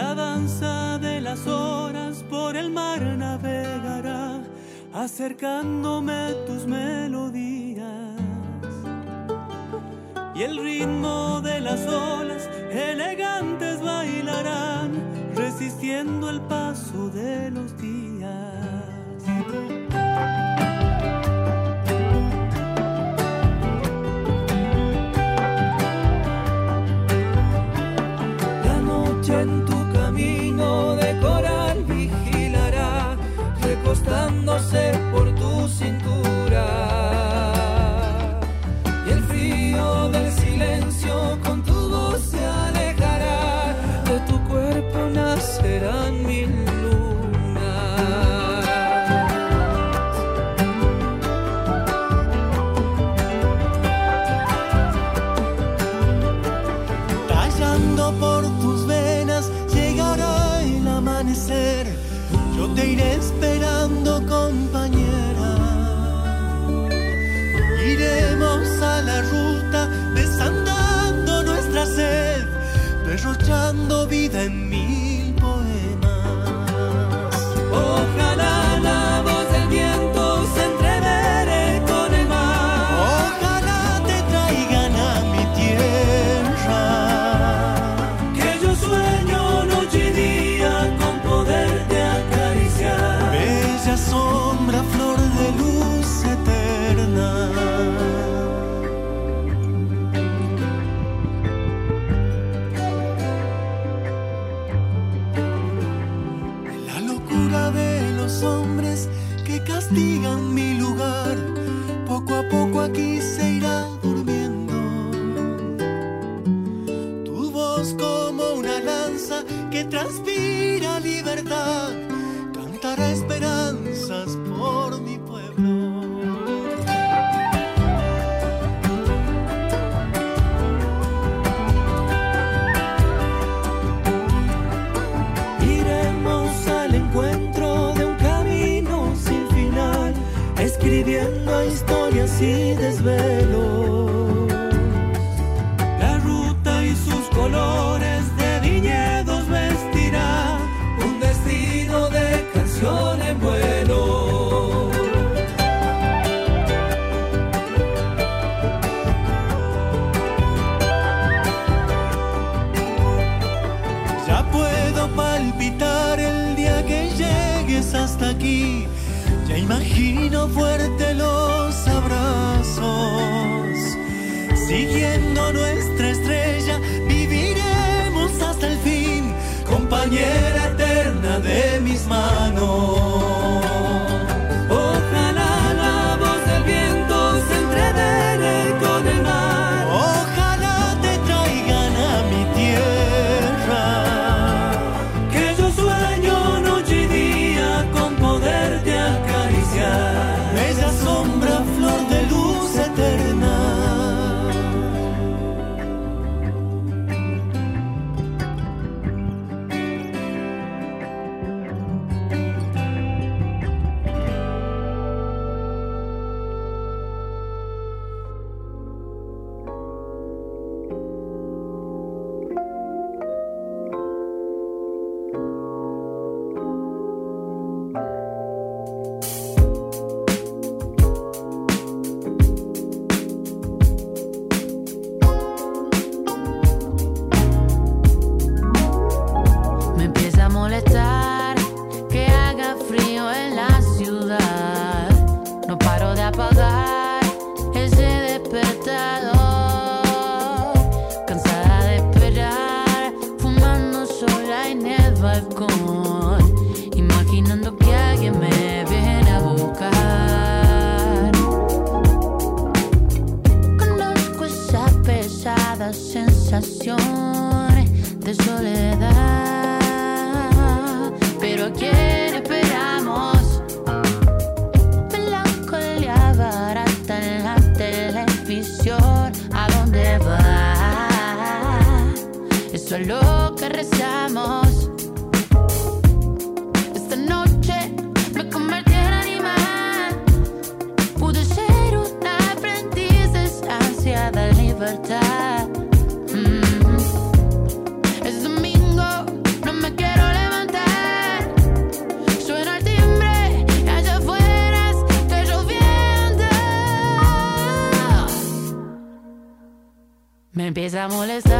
La danza de las horas por el mar navegará, acercándome tus melodías. Y el ritmo de las olas elegantes bailarán, resistiendo el paso de los días. Recostándose por tu y desvelos. A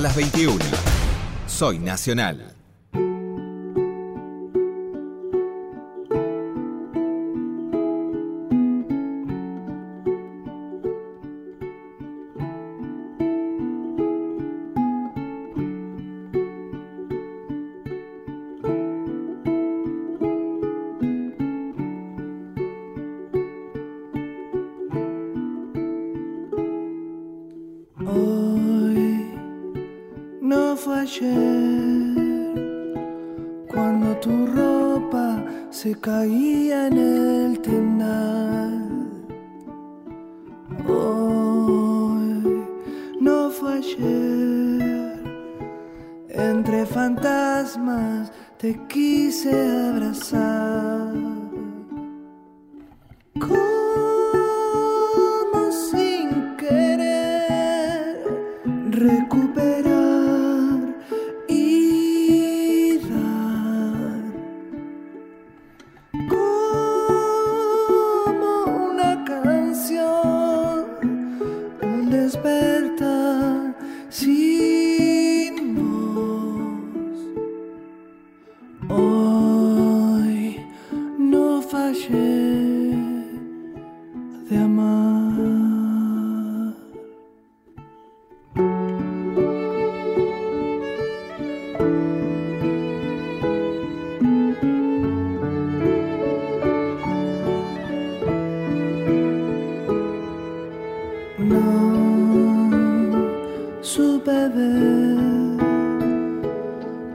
las 21. Soy Nacional.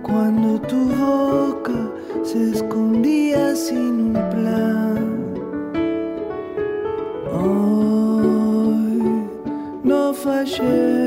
cuando tu boca se escondía sin un plan. Hoy no fallé.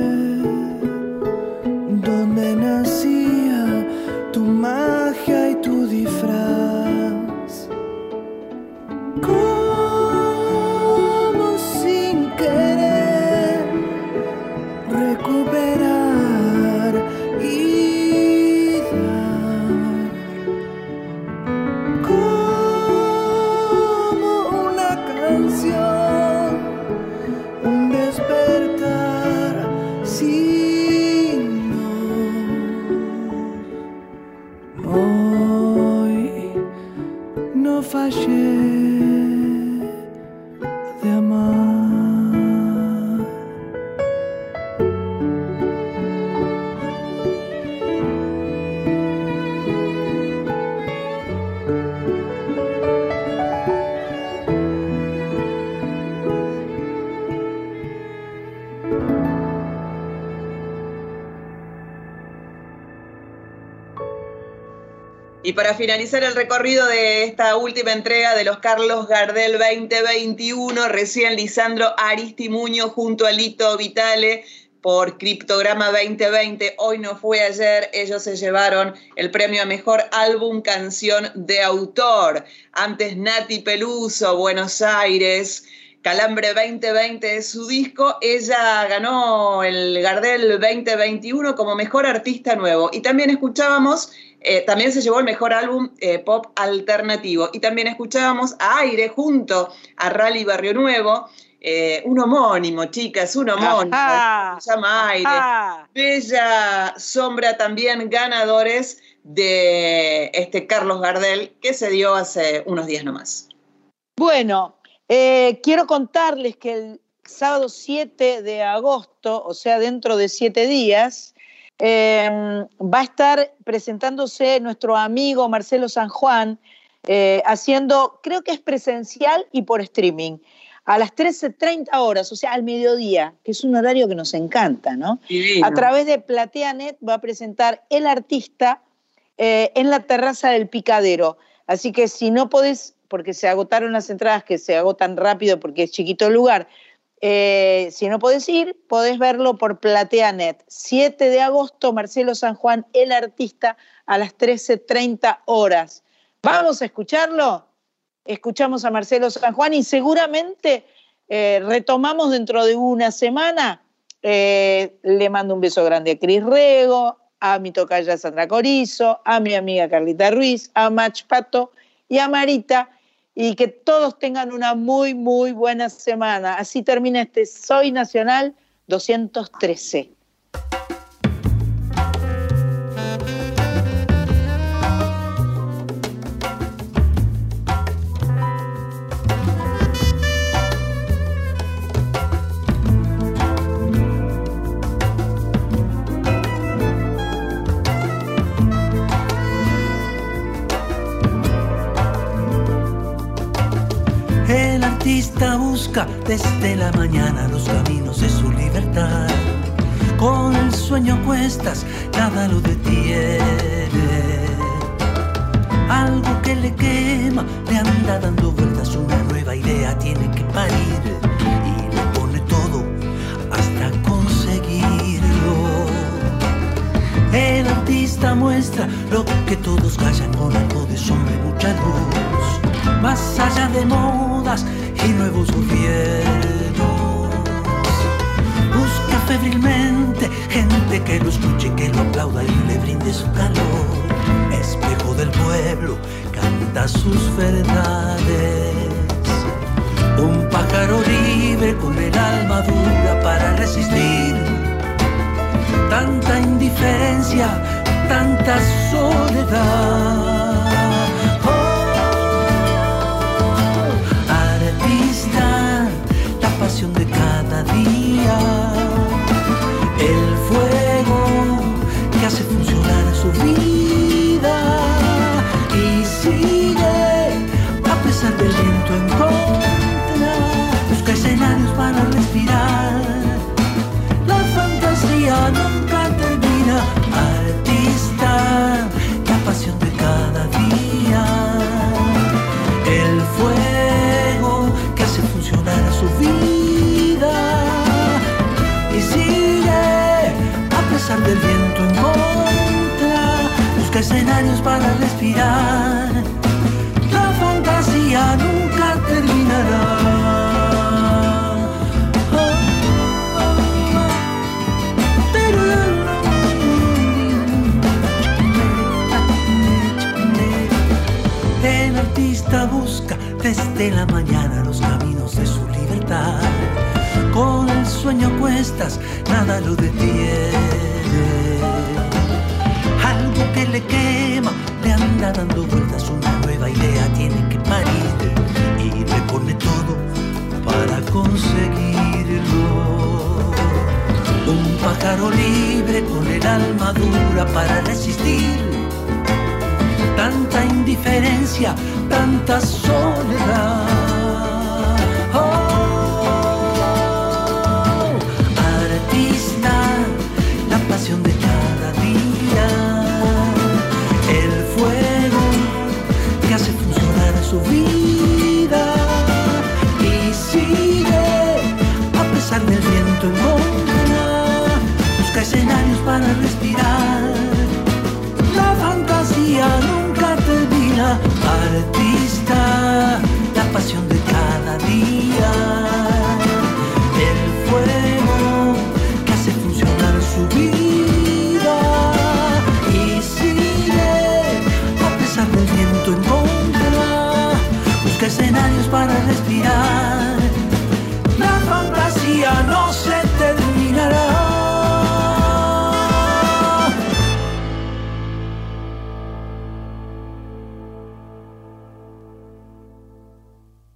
Para finalizar el recorrido de esta última entrega de los Carlos Gardel 2021, recién Lisandro Aristimuño junto a Lito Vitale por Criptograma 2020. Hoy no fue ayer, ellos se llevaron el premio a Mejor Álbum Canción de Autor. Antes Nati Peluso, Buenos Aires. Calambre 2020 es su disco. Ella ganó el Gardel 2021 como mejor artista nuevo. Y también escuchábamos, eh, también se llevó el mejor álbum eh, pop alternativo. Y también escuchábamos a Aire junto a Rally Barrio Nuevo. eh, un homónimo, chicas, un homónimo. Ajá, se llama Aire. ajá. Bella Sombra también ganadores de este Carlos Gardel que se dio hace unos días nomás. Bueno, quiero contarles que el sábado 7 de agosto, o sea, dentro de siete días, eh, va a estar presentándose nuestro amigo Marcelo San Juan, eh, haciendo, creo que es presencial y por streaming, a las 13.30 horas, o sea, al mediodía, que es un horario que nos encanta, ¿no? Divino. A través de PlateaNet va a presentar El Artista eh, en la terraza del Picadero. Así que si no podés, porque se agotaron las entradas, que se agotan rápido porque es chiquito el lugar, eh, si no podés ir, podés verlo por PlateaNet. 7 de agosto, Marcelo San Juan, El Artista, a las 13.30 horas. ¿Vamos a escucharlo? Escuchamos a Marcelo San Juan y seguramente eh, retomamos dentro de una semana. Eh, le mando un beso grande a Cris Rego, a mi tocaya Sandra Corizo, a mi amiga Carlita Ruiz, a Mach Pato y a Marita. Y que todos tengan una muy, muy buena semana. Así termina este Soy Nacional 213. Artista busca desde la mañana los caminos de su libertad. Con el sueño cuestas, nada lo detiene. Algo que le quema, le anda dando vueltas, una nueva idea tiene que parir. Y le pone todo hasta conseguirlo. El artista muestra lo que todos callan con algo de sombra y mucha luz. Más allá de modas y nuevos gobiernos. Busca febrilmente gente que lo escuche, que lo aplauda y le brinde su calor. Espejo del pueblo, canta sus verdades. Un pájaro libre con el alma dura para resistir tanta indiferencia, tanta soledad. Cada día, escenarios para respirar. La fantasía nunca terminará. El artista busca desde la mañana los caminos de su libertad. Con el sueño cuestas, nada lo detiene. Que le quema, le anda dando vueltas, una nueva idea tiene que parir. Y le pone todo para conseguirlo. Un pájaro libre con el alma dura para resistir tanta indiferencia, tanta soledad.